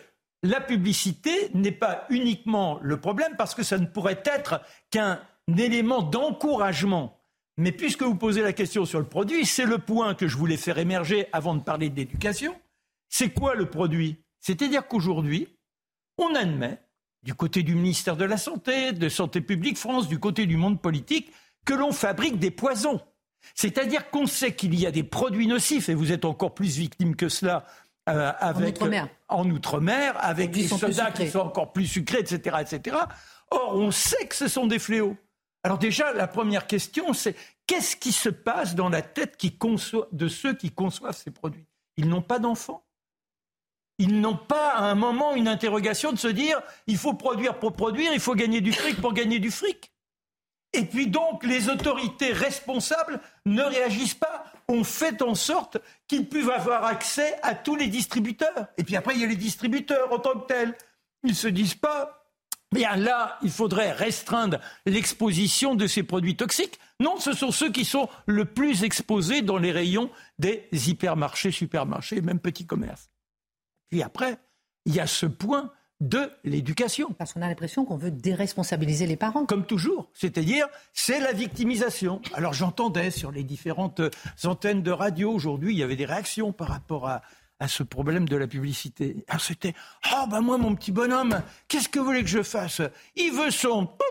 G: la publicité n'est pas uniquement le problème parce que ça ne pourrait être qu'un élément d'encouragement. Mais puisque vous posez la question sur le produit, c'est le point que je voulais faire émerger avant de parler d'éducation. C'est quoi le produit? C'est-à-dire qu'aujourd'hui, on admet, du côté du ministère de la Santé, de Santé publique France, du côté du monde politique, que l'on fabrique des poisons. C'est-à-dire qu'on sait qu'il y a des produits nocifs, et vous êtes encore plus victime que cela
D: euh, avec,
G: en Outre-mer, avec des sodas qui sont encore plus sucrés, etc., etc. Or, on sait que ce sont des fléaux. Alors déjà, la première question, c'est qu'est-ce qui se passe dans la tête qui de ceux qui conçoivent ces produits? Ils n'ont pas d'enfants. Ils n'ont pas à un moment une interrogation de se dire il faut produire pour produire, il faut gagner du fric pour gagner du fric. Et puis donc, les autorités responsables ne réagissent pas. On fait en sorte qu'ils puissent avoir accès à tous les distributeurs. Et puis après, il y a les distributeurs en tant que tels. Ils ne se disent pas, bien là, il faudrait restreindre l'exposition de ces produits toxiques. Non, ce sont ceux qui sont le plus exposés dans les rayons des hypermarchés, supermarchés, même petits commerces. Puis après, il y a ce point de l'éducation.
D: Parce qu'on a l'impression qu'on veut déresponsabiliser les parents.
G: Comme toujours. C'est-à-dire, c'est la victimisation. Alors j'entendais sur les différentes antennes de radio aujourd'hui, il y avait des réactions par rapport à, ce problème de la publicité. Alors c'était, oh ben moi mon petit bonhomme, qu'est-ce que vous voulez que je fasse? Il veut son tout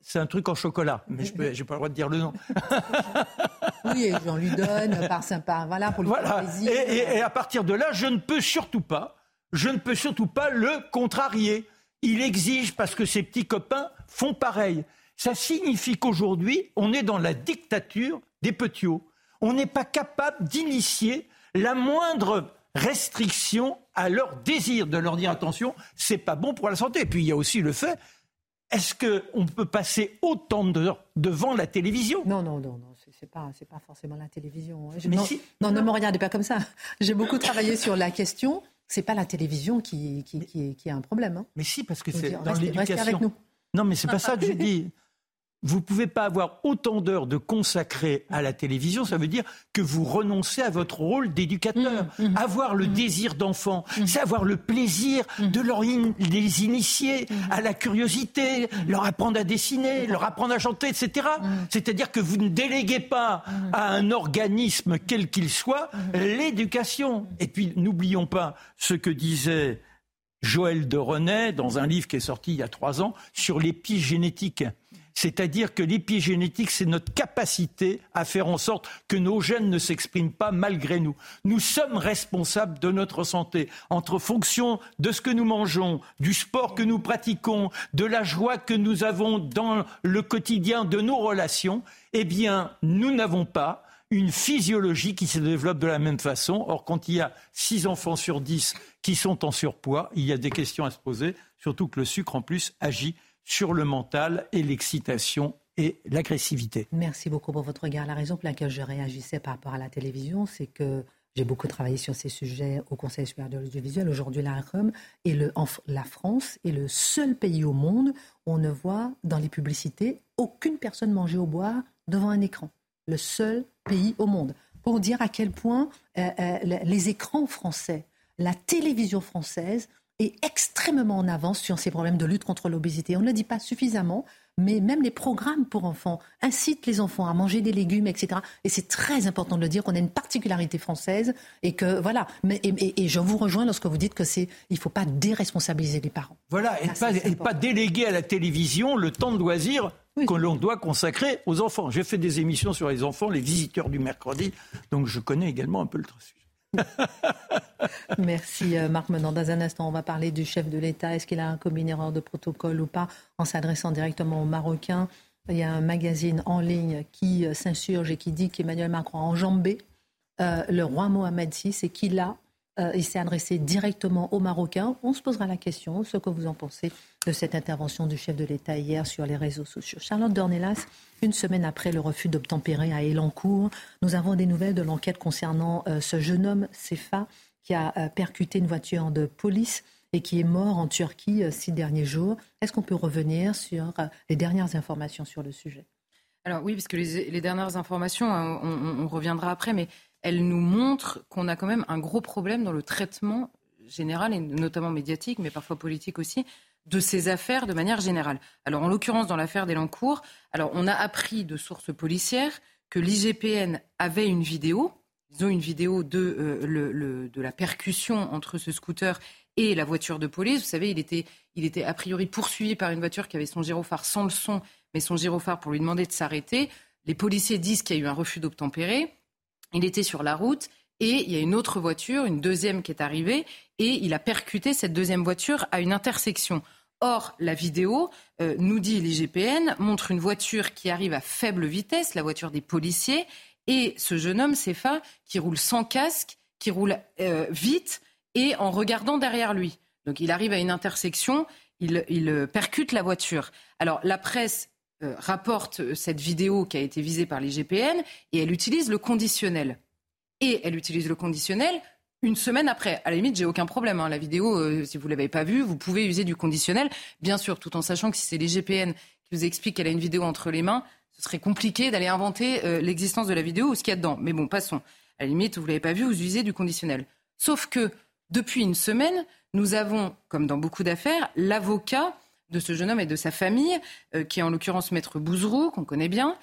G: c'est un truc en chocolat, mais je n'ai pas le droit de dire le nom. *laughs*
D: oui, et j'en lui donne par sympa, voilà, pour lui faire plaisir.
G: et à partir de là, je ne peux surtout pas je ne peux surtout pas le contrarier. Il exige parce que ses petits copains font pareil. Ça signifie qu'aujourd'hui, on est dans la dictature des petits-hauts. On n'est pas capable d'initier la moindre restriction à leur désir, de leur dire attention, c'est pas bon pour la santé. Et puis il y a aussi le fait, est-ce qu'on peut passer autant d'heures devant la télévision?
D: Non, non, non, non. C'est pas, forcément la télévision. Hein. non, non, ne me regardez pas comme ça. J'ai beaucoup travaillé sur la question. C'est pas la télévision qui, qui, qui, a un problème. Hein.
G: Mais si, parce que c'est dans l'éducation. Non, mais c'est pas ça que je dis. Vous ne pouvez pas avoir autant d'heures de consacrées à la télévision, ça veut dire que vous renoncez à votre rôle d'éducateur. Mmh, mmh. avoir le mmh. désir d'enfant, c'est avoir le plaisir de leur les initier à la curiosité, leur apprendre à dessiner, leur apprendre à chanter, etc. C'est-à-dire que vous ne déléguez pas à un organisme quel qu'il soit l'éducation. Et puis n'oublions pas ce que disait Joël de René dans un livre qui est sorti il y a trois ans sur l'épigénétique. C'est-à-dire que l'épigénétique, c'est notre capacité à faire en sorte que nos gènes ne s'expriment pas malgré nous. Nous sommes responsables de notre santé. Entre fonction de ce que nous mangeons, du sport que nous pratiquons, de la joie que nous avons dans le quotidien de nos relations, eh bien, nous n'avons pas une physiologie qui se développe de la même façon. Or, quand il y a 6 enfants sur 10 qui sont en surpoids, il y a des questions à se poser, surtout que le sucre, en plus, agit sur le mental et l'excitation et l'agressivité.
D: Merci beaucoup pour votre regard. La raison pour laquelle je réagissais par rapport à la télévision, c'est que j'ai beaucoup travaillé sur ces sujets au Conseil supérieur de l'audiovisuel. Aujourd'hui, la le, la France est le seul pays au monde où on ne voit dans les publicités aucune personne manger au bois devant un écran. Le seul pays au monde. Pour dire à quel point euh, euh, les écrans français, la télévision française est extrêmement en avance sur ces problèmes de lutte contre l'obésité. On ne le dit pas suffisamment, mais même les programmes pour enfants incitent les enfants à manger des légumes, etc. Et c'est très important de le dire qu'on a une particularité française et que voilà. Mais, et, je vous rejoins lorsque vous dites que c'est il faut pas déresponsabiliser les parents.
G: Voilà, et, pas, et pas, déléguer à la télévision le temps de loisir que l'on doit consacrer aux enfants. J'ai fait des émissions sur les enfants, les visiteurs du mercredi, donc je connais également un peu le sujet. *laughs*
D: Merci euh, Marc Menant. Dans un instant, on va parler du chef de l'État. Est-ce qu'il a commis une erreur de protocole ou pas en s'adressant directement aux Marocains? Il y a un magazine en ligne qui euh, s'insurge et qui dit qu'Emmanuel Macron a enjambé euh, le roi Mohamed VI et qu'il a il s'est adressé directement aux Marocains. On se posera la question, ce que vous en pensez de cette intervention du chef de l'État hier sur les réseaux sociaux. Charlotte Dornelas, une semaine après le refus d'obtempérer à Elancourt, nous avons des nouvelles de l'enquête concernant euh, ce jeune homme, Sefa, qui a euh, percuté une voiture de police et qui est mort en Turquie euh, six derniers jours. Est-ce qu'on peut revenir sur les dernières informations sur le sujet?
J: Alors oui, parce que les, dernières informations, on, on, reviendra après, mais elles nous montrent qu'on a quand même un gros problème dans le traitement général, et notamment médiatique, mais parfois politique aussi, de ces affaires de manière générale. Alors, en l'occurrence, dans l'affaire d'Elancourt, alors on a appris de sources policières que l'IGPN avait une vidéo, ils ont une vidéo de, euh, de la percussion entre ce scooter et la voiture de police. Vous savez, il était, il était a priori poursuivi par une voiture qui avait son gyrophare sans le son, mais son gyrophare pour lui demander de s'arrêter. Les policiers disent qu'il y a eu un refus d'obtempérer. Il était sur la route et il y a une autre voiture, une deuxième qui est arrivée, et il a percuté cette deuxième voiture à une intersection. Or, la vidéo, euh, nous dit l'IGPN, montre une voiture qui arrive à faible vitesse, la voiture des policiers, et ce jeune homme, Sefa, qui roule sans casque, qui roule euh, vite et en regardant derrière lui. Donc il arrive à une intersection, il, euh, percute la voiture. Alors la presse rapporte cette vidéo qui a été visée par l'IGPN et elle utilise le conditionnel. Et elle utilise le conditionnel une semaine après. À la limite, j'ai aucun problème. Hein. La vidéo, euh, si vous l'avez pas vue, vous pouvez user du conditionnel, bien sûr, tout en sachant que si c'est les GPN qui vous expliquent qu'elle a une vidéo entre les mains, ce serait compliqué d'aller inventer euh, l'existence de la vidéo ou ce qu'il y a dedans. Mais bon, passons. À la limite, vous l'avez pas vu, vous usez du conditionnel. Sauf que depuis une semaine, nous avons, comme dans beaucoup d'affaires, l'avocat de ce jeune homme et de sa famille, euh, qui est en l'occurrence Maître Bouzrou, qu'on connaît bien,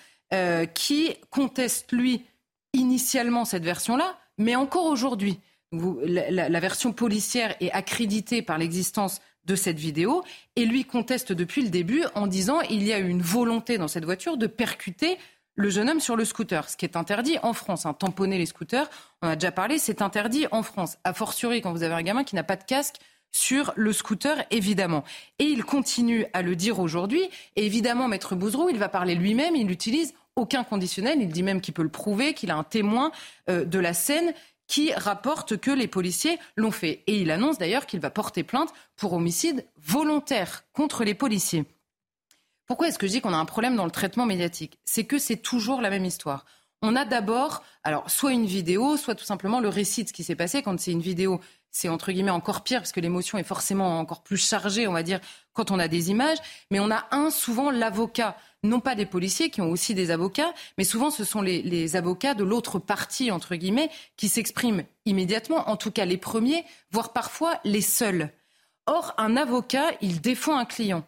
J: qui conteste, lui, initialement cette version-là, mais encore aujourd'hui la, version policière est accréditée par l'existence de cette vidéo et lui conteste depuis le début en disant il y a une volonté dans cette voiture de percuter le jeune homme sur le scooter, ce qui est interdit en France. Hein. Tamponner les scooters, on a déjà parlé, c'est interdit en France. A fortiori quand vous avez un gamin qui n'a pas de casque sur le scooter, évidemment. Et il continue à le dire aujourd'hui. Et évidemment, Maître Bouzrou, il va parler lui-même, il n'utilise aucun conditionnel. Il dit même qu'il peut le prouver, qu'il a un témoin euh, de la scène qui rapporte que les policiers l'ont fait. Et il annonce d'ailleurs qu'il va porter plainte pour homicide volontaire contre les policiers. Pourquoi est-ce que je dis qu'on a un problème dans le traitement médiatique? C'est que c'est toujours la même histoire. On a d'abord, alors, soit une vidéo, soit tout simplement le récit de ce qui s'est passé. Quand c'est une vidéo, c'est entre guillemets encore pire parce que l'émotion est forcément encore plus chargée, on va dire, quand on a des images. Mais on a un, souvent l'avocat, non pas des policiers qui ont aussi des avocats, mais souvent ce sont les, les avocats de l'autre partie, entre guillemets, qui s'expriment immédiatement, en tout cas les premiers, voire parfois les seuls. Or, un avocat, il défend un client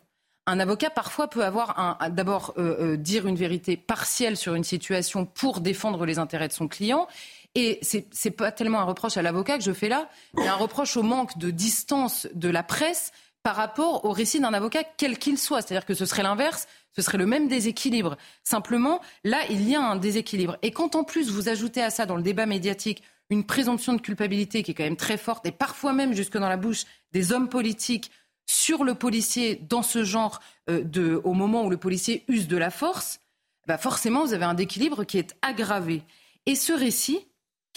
J: un avocat parfois peut avoir un, d'abord euh, euh, dire une vérité partielle sur une situation pour défendre les intérêts de son client. Et c'est n'est pas tellement un reproche à l'avocat que je fais là, mais un reproche au manque de distance de la presse par rapport au récit d'un avocat, quel qu'il soit. C'est-à-dire que ce serait l'inverse, ce serait le même déséquilibre. Simplement, là, il y a un déséquilibre. Et quand en plus vous ajoutez à ça, dans le débat médiatique, une présomption de culpabilité qui est quand même très forte, et parfois même jusque dans la bouche des hommes politiques, sur le policier dans ce genre euh, de, au moment où le policier use de la force, bah forcément, vous avez un déséquilibre qui est aggravé. Et ce récit,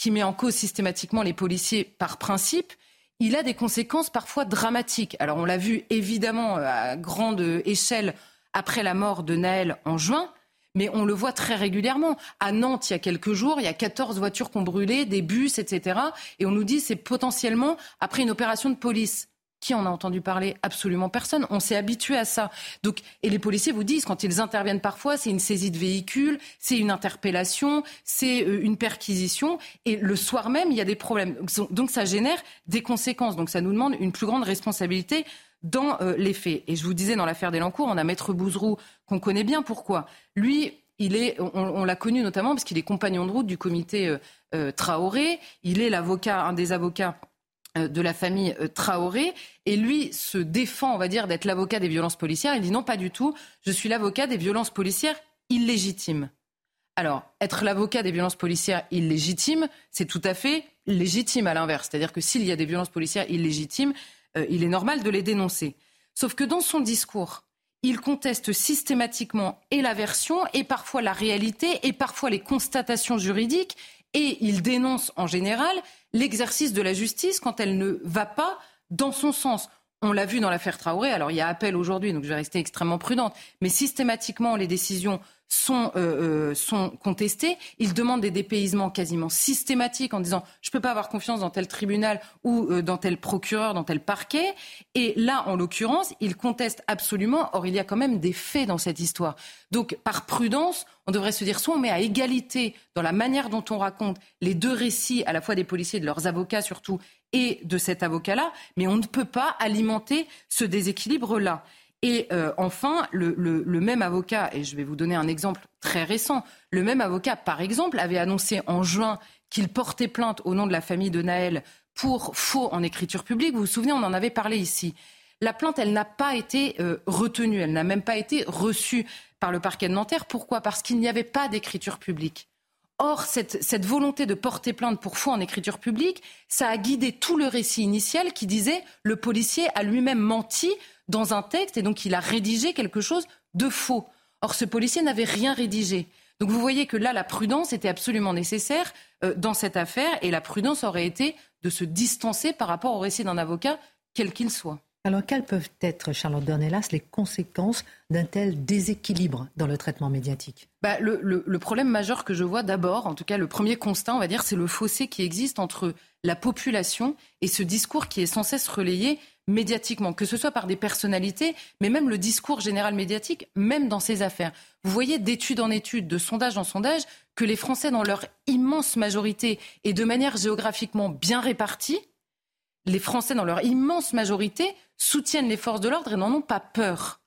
J: qui met en cause systématiquement les policiers par principe, il a des conséquences parfois dramatiques. Alors on l'a vu évidemment euh, à grande échelle après la mort de Naël en juin, mais on le voit très régulièrement. À Nantes, il y a quelques jours, il y a 14 voitures qui ont brûlé, des bus, etc. Et on nous dit c'est potentiellement après une opération de police. Qui en a entendu parler Absolument personne. On s'est habitué à ça. Donc, et les policiers vous disent, quand ils interviennent parfois, c'est une saisie de véhicule, c'est une interpellation, c'est euh, une perquisition. Et le soir même, il y a des problèmes. Donc, ça génère des conséquences. Donc, ça nous demande une plus grande responsabilité dans euh, les faits. Et je vous disais, dans l'affaire Delancourt, on a Maître Bouzrou, qu'on connaît bien. Pourquoi? Lui, il est, on, l'a connu notamment parce qu'il est compagnon de route du comité euh, Traoré. Il est l'avocat, un des avocats de la famille euh, Traoré. Et lui se défend, on va dire, d'être l'avocat des violences policières. Il dit non, pas du tout. Je suis l'avocat des violences policières illégitimes. Alors, être l'avocat des violences policières illégitimes, c'est tout à fait légitime à l'inverse. C'est-à-dire que s'il y a des violences policières illégitimes, euh, il est normal de les dénoncer. Sauf que dans son discours, il conteste systématiquement et la version, et parfois la réalité, et parfois les constatations juridiques, et il dénonce en général l'exercice de la justice quand elle ne va pas dans son sens. On l'a vu dans l'affaire Traoré, alors il y a appel aujourd'hui, donc je vais rester extrêmement prudente, mais systématiquement les décisions sont, euh, euh, sont contestés. Ils demandent des dépaysements quasiment systématiques en disant je ne peux pas avoir confiance dans tel tribunal ou euh, dans tel procureur, dans tel parquet. Et là, en l'occurrence, ils contestent absolument. Or, il y a quand même des faits dans cette histoire. Donc, par prudence, on devrait se dire soit on met à égalité dans la manière dont on raconte les deux récits, à la fois des policiers, de leurs avocats surtout, et de cet avocat-là, mais on ne peut pas alimenter ce déséquilibre-là. Et euh, enfin, le, même avocat, et je vais vous donner un exemple très récent, le même avocat, par exemple, avait annoncé en juin qu'il portait plainte au nom de la famille de Naël pour faux en écriture publique. Vous vous souvenez, on en avait parlé ici. La plainte, elle n'a pas été euh, retenue, elle n'a même pas été reçue par le parquet de Nanterre. Pourquoi? Parce qu'il n'y avait pas d'écriture publique. Or, cette, cette, volonté de porter plainte pour faux en écriture publique, ça a guidé tout le récit initial qui disait le policier a lui-même menti dans un texte et donc il a rédigé quelque chose de faux. Or, ce policier n'avait rien rédigé. Donc vous voyez que là, la prudence était absolument nécessaire euh, dans cette affaire et la prudence aurait été de se distancer par rapport au récit d'un avocat, quel qu'il soit.
D: Alors, quelles peuvent être, Charlotte Dornelas, les conséquences d'un tel déséquilibre dans le traitement médiatique?
J: Bah, le, le, problème majeur que je vois d'abord, en tout cas le premier constat, on va dire, c'est le fossé qui existe entre la population et ce discours qui est sans cesse relayé médiatiquement, que ce soit par des personnalités, mais même le discours général médiatique, même dans ces affaires. Vous voyez d'étude en étude, de sondage en sondage, que les Français, dans leur immense majorité et de manière géographiquement bien répartie, les Français, dans leur immense majorité, soutiennent les forces de l'ordre et n'en ont pas peur.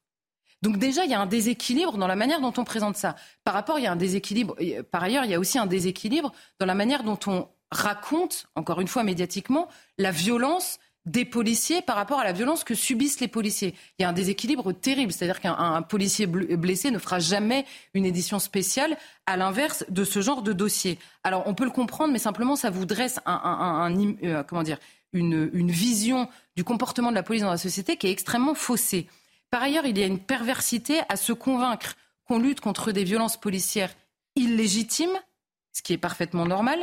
J: Donc déjà, il y a un déséquilibre dans la manière dont on présente ça. Par rapport, il y a un déséquilibre. Par ailleurs, il y a aussi un déséquilibre dans la manière dont on raconte, encore une fois médiatiquement, la violence des policiers par rapport à la violence que subissent les policiers. Il y a un déséquilibre terrible, c'est-à-dire qu'un policier blessé ne fera jamais une édition spéciale à l'inverse de ce genre de dossier. Alors on peut le comprendre, mais simplement ça vous dresse un, euh, comment dire, une, vision du comportement de la police dans la société qui est extrêmement faussée. Par ailleurs, il y a une perversité à se convaincre qu'on lutte contre des violences policières illégitimes, ce qui est parfaitement normal,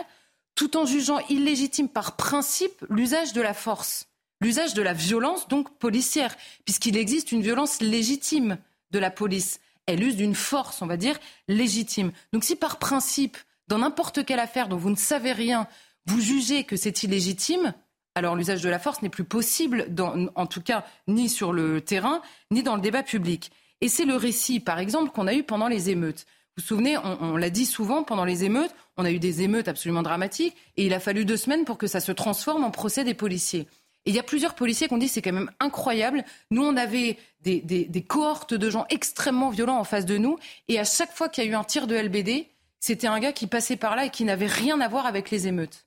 J: tout en jugeant illégitime par principe l'usage de la force l'usage de la violence donc policière, puisqu'il existe une violence légitime de la police. Elle use d'une force, on va dire, légitime. Donc si par principe, dans n'importe quelle affaire dont vous ne savez rien, vous jugez que c'est illégitime, alors l'usage de la force n'est plus possible, en tout cas ni sur le terrain, ni dans le débat public. Et c'est le récit, par exemple, qu'on a eu pendant les émeutes. Vous vous souvenez, on, l'a dit souvent, pendant les émeutes, on a eu des émeutes absolument dramatiques, et il a fallu deux semaines pour que ça se transforme en procès des policiers. Et il y a plusieurs policiers qui ont dit c'est quand même incroyable. Nous, on avait des, des, cohortes de gens extrêmement violents en face de nous, et à chaque fois qu'il y a eu un tir de LBD, c'était un gars qui passait par là et qui n'avait rien à voir avec les émeutes.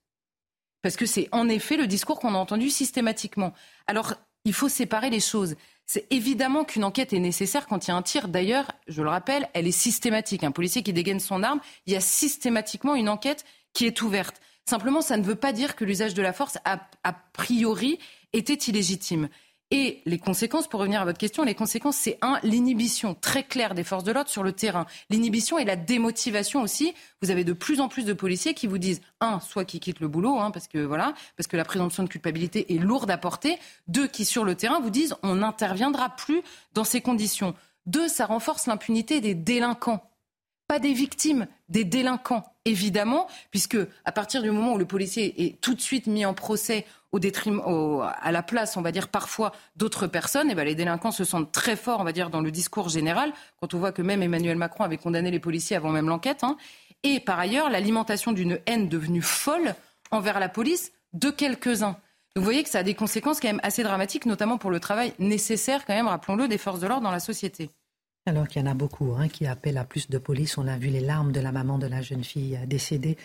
J: Parce que c'est en effet le discours qu'on a entendu systématiquement. Alors, il faut séparer les choses. C'est évidemment qu'une enquête est nécessaire quand il y a un tir. D'ailleurs, je le rappelle, elle est systématique. Un policier qui dégaine son arme, il y a systématiquement une enquête qui est ouverte. Simplement, ça ne veut pas dire que l'usage de la force, a, a priori, était illégitime. Et les conséquences, pour revenir à votre question, les conséquences, c'est un, l'inhibition très claire des forces de l'ordre sur le terrain. L'inhibition et la démotivation aussi. Vous avez de plus en plus de policiers qui vous disent, un, soit qui quittent le boulot, hein, parce que voilà, parce que la présomption de culpabilité est lourde à porter. Deux, qui sur le terrain vous disent, on n'interviendra plus dans ces conditions. Deux, ça renforce l'impunité des délinquants pas des victimes, des délinquants, évidemment, puisque à partir du moment où le policier est tout de suite mis en procès au détriment, à la place, on va dire parfois d'autres personnes, et eh ben les délinquants se sentent très forts, on va dire, dans le discours général, quand on voit que même Emmanuel Macron avait condamné les policiers avant même l'enquête. Hein. Et par ailleurs, l'alimentation d'une haine devenue folle envers la police de quelques-uns. Vous voyez que ça a des conséquences quand même assez dramatiques, notamment pour le travail nécessaire, quand même, rappelons-le, des forces de l'ordre dans la société.
D: Alors qu'il y en a beaucoup hein, qui appellent à plus de police. On a vu les larmes de la maman de la jeune fille euh, décédée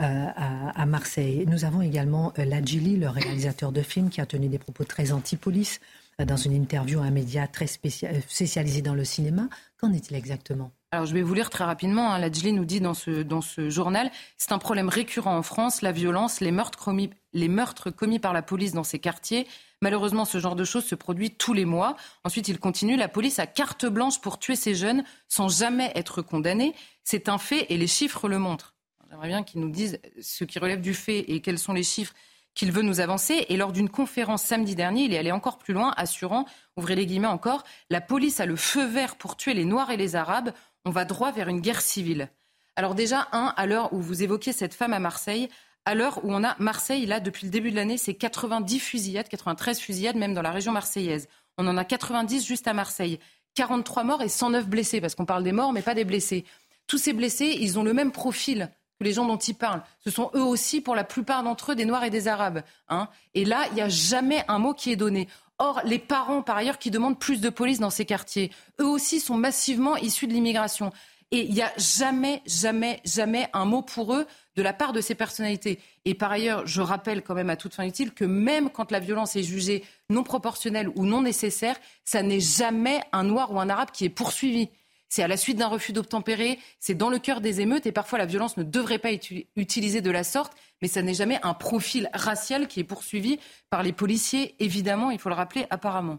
D: euh, à, Marseille. Nous avons également euh, Ladjili, le réalisateur de films, qui a tenu des propos très anti-police dans une interview à un média très spécialisé dans le cinéma. Qu'en est-il exactement?
J: Alors, je vais vous lire très rapidement. Hein. Ladjili nous dit dans ce, dans ce journal c'est un problème récurrent en France, la violence, les meurtres, commis, les meurtres commis par la police dans ces quartiers. Malheureusement, ce genre de choses se produit tous les mois. Ensuite, il continue la police a carte blanche pour tuer ces jeunes sans jamais être condamnés. C'est un fait et les chiffres le montrent. J'aimerais bien qu'ils nous disent ce qui relève du fait et quels sont les chiffres qu'il veut nous avancer. Et lors d'une conférence samedi dernier, il est allé encore plus loin, assurant, ouvrez les guillemets encore, la police a le feu vert pour tuer les Noirs et les Arabes on va droit vers une guerre civile. Alors déjà, un, à l'heure où vous évoquiez cette femme à Marseille, à l'heure où on a Marseille, là, depuis le début de l'année, c'est 90 fusillades, 93 fusillades, même dans la région marseillaise. On en a 90 juste à Marseille. 43 morts et 109 blessés, parce qu'on parle des morts, mais pas des blessés. Tous ces blessés, ils ont le même profil les gens dont ils parlent. Ce sont eux aussi, pour la plupart d'entre eux, des Noirs et des Arabes. Hein. et là, il n'y a jamais un mot qui est donné. Or, les parents, par ailleurs, qui demandent plus de police dans ces quartiers, eux aussi sont massivement issus de l'immigration. Et il n'y a jamais, jamais, jamais un mot pour eux de la part de ces personnalités. Et par ailleurs, je rappelle quand même à toute fin utile que même quand la violence est jugée non proportionnelle ou non nécessaire, ça n'est jamais un noir ou un arabe qui est poursuivi. C'est à la suite d'un refus d'obtempérer, c'est dans le cœur des émeutes et parfois la violence ne devrait pas être utilisée de la sorte mais ça n'est jamais un profil racial qui est poursuivi par les policiers, évidemment, il faut le rappeler, apparemment.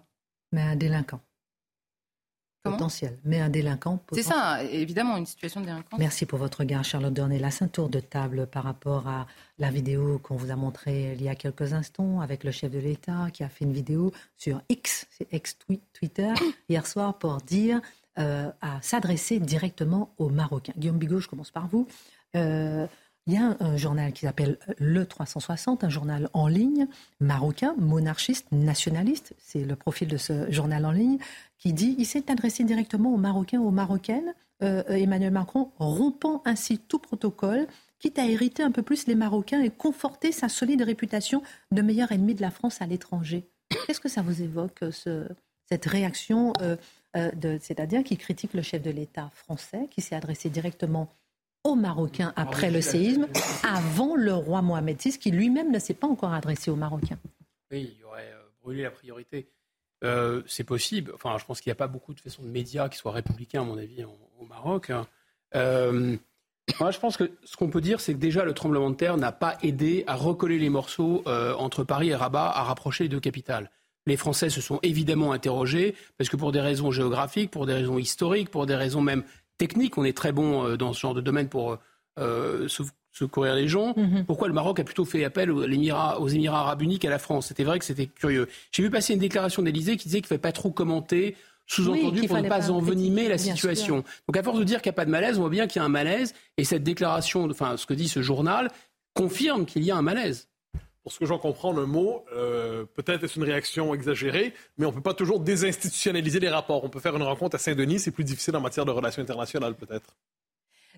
D: Mais un délinquant. potentiel, mais un délinquant.
J: C'est ça, évidemment, une situation de délinquance.
D: Merci pour votre regard, Charlotte Dornelas. Un tour de table par rapport à la vidéo qu'on vous a montrée il y a quelques instants avec le chef de l'État qui a fait une vidéo sur X, c'est ex-Twitter, *coughs* hier soir pour dire euh, à s'adresser directement aux Marocains. Guillaume Bigot, je commence par vous. Euh, il y a un, journal qui s'appelle Le 360, un journal en ligne marocain, monarchiste, nationaliste. C'est le profil de ce journal en ligne qui dit il s'est adressé directement aux Marocains, aux Marocaines. Euh, Emmanuel Macron rompant ainsi tout protocole, quitte à hériter un peu plus les Marocains et conforter sa solide réputation de meilleur ennemi de la France à l'étranger. Qu'est-ce que ça vous évoque, ce, cette réaction, euh, c'est-à-dire qui critique le chef de l'État français, qui s'est adressé directement aux Marocains après le séisme, avant le roi Mohamed VI, qui lui-même ne s'est pas encore adressé aux Marocains.
E: Oui, il aurait euh, brûlé la priorité. Euh, c'est possible. Enfin, je pense qu'il n'y a pas beaucoup de façon de médias qui soient républicains, à mon avis, au Maroc. Hein. Euh, moi, je pense que ce qu'on peut dire, c'est que déjà le tremblement de terre n'a pas aidé à recoller les morceaux entre Paris et Rabat, à rapprocher les deux capitales. Les Français se sont évidemment interrogés, parce que pour des raisons géographiques, pour des raisons historiques, pour des raisons même technique. On est très bon euh, dans ce genre de domaine pour euh, secourir les gens. Mhm. Pourquoi le Maroc a plutôt fait appel aux Émirats, aux Émirats arabes unis qu'à la France? C'était vrai que c'était curieux. J'ai vu passer une déclaration d'Élysée qui disait qu'il ne fallait pas trop commenter Sous-entendu pour ne
D: fallait
E: pas
D: pas
E: envenimer la situation. Donc à force de dire qu'il n'y a pas de malaise, on voit bien qu'il y a un malaise. Et cette déclaration, enfin ce que dit ce journal, confirme qu'il y a un malaise.
H: Pour ce que j'en comprends un mot, euh, peut-être est-ce une réaction exagérée, mais on ne peut pas toujours désinstitutionnaliser les rapports. On peut faire une rencontre à Saint-Denis, c'est plus difficile en matière de relations internationales, peut-être.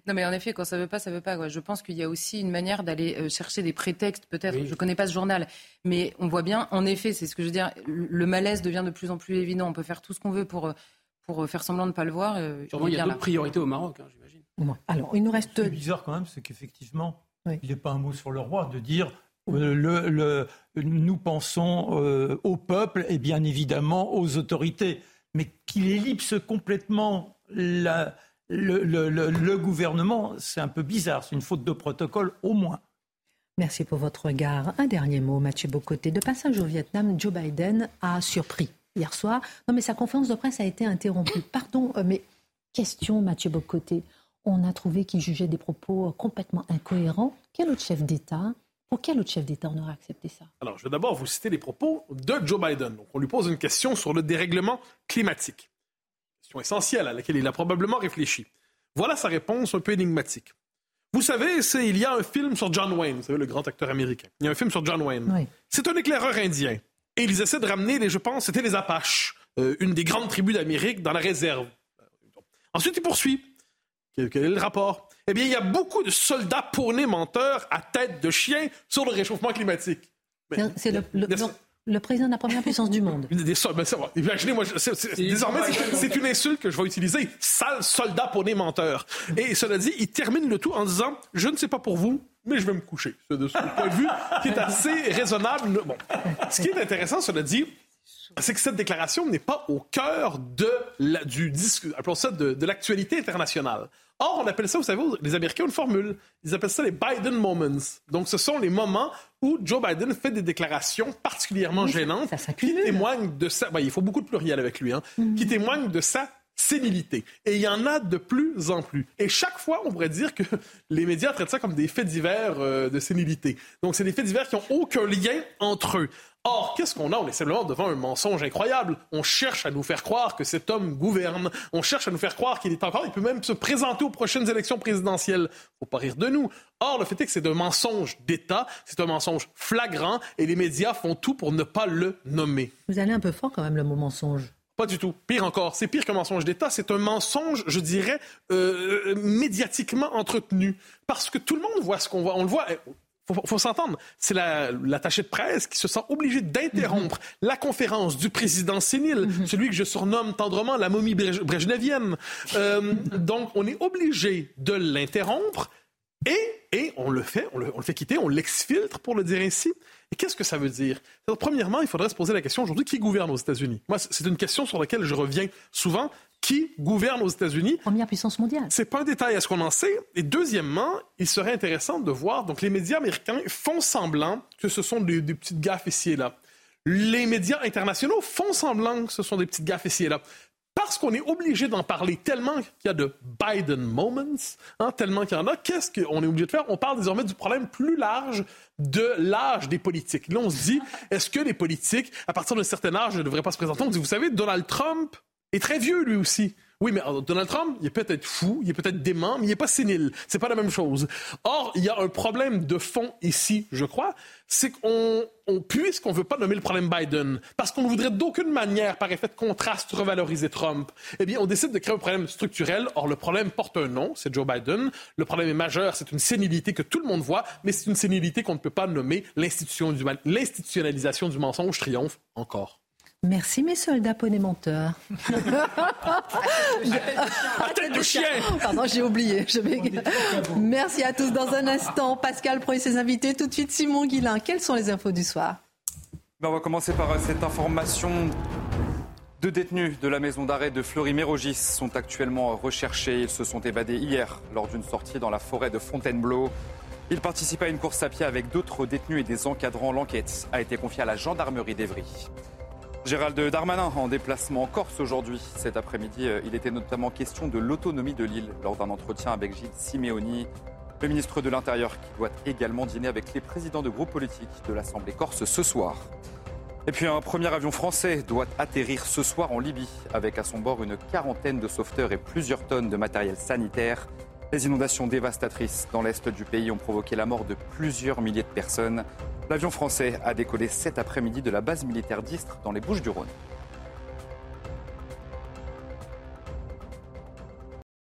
J: Non, mais en effet, quand ça veut pas, ça veut pas. Quoi. Je pense qu'il y a aussi une manière d'aller euh, chercher des prétextes, peut-être. Je ne connais pas ce journal, mais on voit bien, en effet, c'est ce que je veux dire, le malaise devient de plus en plus évident. On peut faire tout ce qu'on veut pour, pour faire semblant de ne pas le voir. euh,
E: Sûrement, il y a d'autres priorités au Maroc, hein, j'imagine.
D: Alors, il nous reste.
G: Ce qui est bizarre quand même, c'est qu'effectivement,
D: Oui.
G: il n'est pas un mot sur le roi de dire le- nous pensons euh, au peuple et bien évidemment aux autorités, mais qu'il ellipse complètement le- le gouvernement, c'est un peu bizarre, c'est une faute de protocole au moins.
D: Merci pour votre regard. Un dernier mot, Mathieu Bocoté. De passage au Vietnam, Joe Biden a surpris hier soir. Non, mais sa conférence de presse a été interrompue. Pardon, euh, mais question, Mathieu Bocoté. On a trouvé qu'il jugeait des propos complètement incohérents. Quel autre chef d'État Pour quel autre chef d'État on aurait accepté ça?
H: Alors, je vais d'abord vous citer les propos de Joe Biden. Donc, on lui pose une question sur le dérèglement climatique. Question essentielle à laquelle il a probablement réfléchi. Voilà sa réponse un peu énigmatique. Vous savez, il y a un film sur John Wayne, vous savez, le grand acteur américain. Il y a un film sur John Wayne.
D: Oui.
H: C'est un éclaireur indien. Et ils essaient de ramener, les, je pense, c'était les Apaches, euh, une des grandes tribus d'Amérique, dans la réserve. Ensuite, il poursuit. Quel, quel est le rapport? Eh bien, il y a beaucoup de soldats pawnés menteurs à tête de chien sur le réchauffement climatique.
D: C'est le, président de la première puissance du monde. *laughs*
H: des sol- ben. Imaginez, moi, c'est- désormais, c'est- c'est une insulte que je vais utiliser. Sale soldat poney menteur. Et cela dit, il termine le tout en disant Je ne sais pas pour vous, mais je vais me coucher. C'est de ce point de vue qui est assez raisonnable. Bon. Ce qui est intéressant, cela dit, c'est que cette déclaration n'est pas au cœur de la, du disque, appelons ça de, de l'actualité internationale. Or, on appelle ça, vous savez, les Américains ont une formule. Ils appellent ça les Biden moments. Donc, ce sont les moments où Joe Biden fait des déclarations particulièrement
D: Oui,
H: gênantes
D: ça
H: qui témoignent de sa. ben, il faut beaucoup de pluriel avec lui, hein, qui témoignent de sa sénilité. Et il y en a de plus en plus. Et chaque fois, on pourrait dire que *laughs* les médias traitent ça comme des faits divers euh, de sénilité. Donc, c'est des faits divers qui n'ont aucun lien entre eux. Or, qu'est-ce qu'on a? On est simplement devant un mensonge incroyable. On cherche à nous faire croire que cet homme gouverne. On cherche à nous faire croire qu'il est encore, il peut même se présenter aux prochaines élections présidentielles. Faut pas rire de nous. Or, le fait est que c'est un mensonge d'État, c'est un mensonge flagrant et les médias font tout pour ne pas le nommer.
D: Vous allez un peu fort quand même, le mot mensonge.
H: Pas du tout. Pire encore, c'est pire qu'un mensonge d'État, c'est un mensonge, je dirais, euh, médiatiquement entretenu. Parce que tout le monde voit ce qu'on voit. On le voit. Faut, faut s'entendre. C'est la- l'attaché de presse qui se sent obligé d'interrompre la conférence du président sénile, celui que je surnomme tendrement la momie brejnevienne. Euh, donc, on est obligé de l'interrompre et, et on le fait, on le, on le fait quitter, on l'exfiltre pour le dire ainsi. Et qu'est-ce que ça veut dire? Premièrement, il faudrait se poser la question aujourd'hui qui gouverne aux États-Unis? Moi, c'est une question sur laquelle je reviens souvent. Qui gouverne aux États-Unis
D: Première puissance mondiale.
H: c'est pas un détail à ce qu'on en sait. Et deuxièmement, il serait intéressant de voir, donc les médias américains font semblant que ce sont des, des petites gaffes ici et là. Les médias internationaux font semblant que ce sont des petites gaffes ici et là. Parce qu'on est obligé d'en parler tellement qu'il y a de Biden moments, hein, tellement qu'il y en a, qu'est-ce qu'on est obligé de faire? On parle désormais du problème plus large de l'âge des politiques. Là, on se dit, est-ce que les politiques, à partir d'un certain âge, ne devraient pas se présenter? On dit, vous savez, Donald Trump est très vieux, lui aussi. Oui, mais alors, Donald Trump, il est peut-être fou, il est peut-être dément, mais il n'est pas sénile. C'est pas la même chose. Or, il y a un problème de fond ici, je crois, c'est qu'on, on, puisqu'on veut pas nommer le problème Biden, parce qu'on ne voudrait d'aucune manière, par effet de contraste, revaloriser Trump, eh bien, on décide de créer un problème structurel. Or, le problème porte un nom, c'est Joe Biden. Le problème est majeur, c'est une sénilité que tout le monde voit, mais c'est une sénilité qu'on ne peut pas nommer. L'institutionnalisation du mensonge triomphe encore.
D: Merci mes soldats poney menteurs.
H: À tête de chien!
D: Pardon, j'ai oublié. Je vais- Merci à tous. Dans un instant, Pascal Pro et ses invités. Tout de suite, Simon Guillain. Quelles sont les infos du soir
F: Ben, on va commencer par euh, cette information. Deux détenus de la maison d'arrêt de Fleury-Mérogis sont actuellement recherchés. Ils se sont évadés hier lors d'une sortie dans la forêt de Fontainebleau. Ils participaient à une course à pied avec d'autres détenus et des encadrants. L'enquête a été confiée à la gendarmerie d'Evry. Gérald Darmanin en déplacement en Corse aujourd'hui. Cet après-midi, euh, il était notamment question de l'autonomie de l'île lors d'un entretien avec Gilles Simeoni, le ministre de l'Intérieur qui doit également dîner avec les présidents de groupes politiques de l'Assemblée corse ce soir. Et puis un premier avion français doit atterrir ce soir en Libye, avec à son bord une quarantaine de sauveteurs et plusieurs tonnes de matériel sanitaire. Les inondations dévastatrices dans l'est du pays ont provoqué la mort de plusieurs milliers de personnes. L'avion français a décollé cet après-midi de la base militaire d'Istres dans les Bouches du Rhône.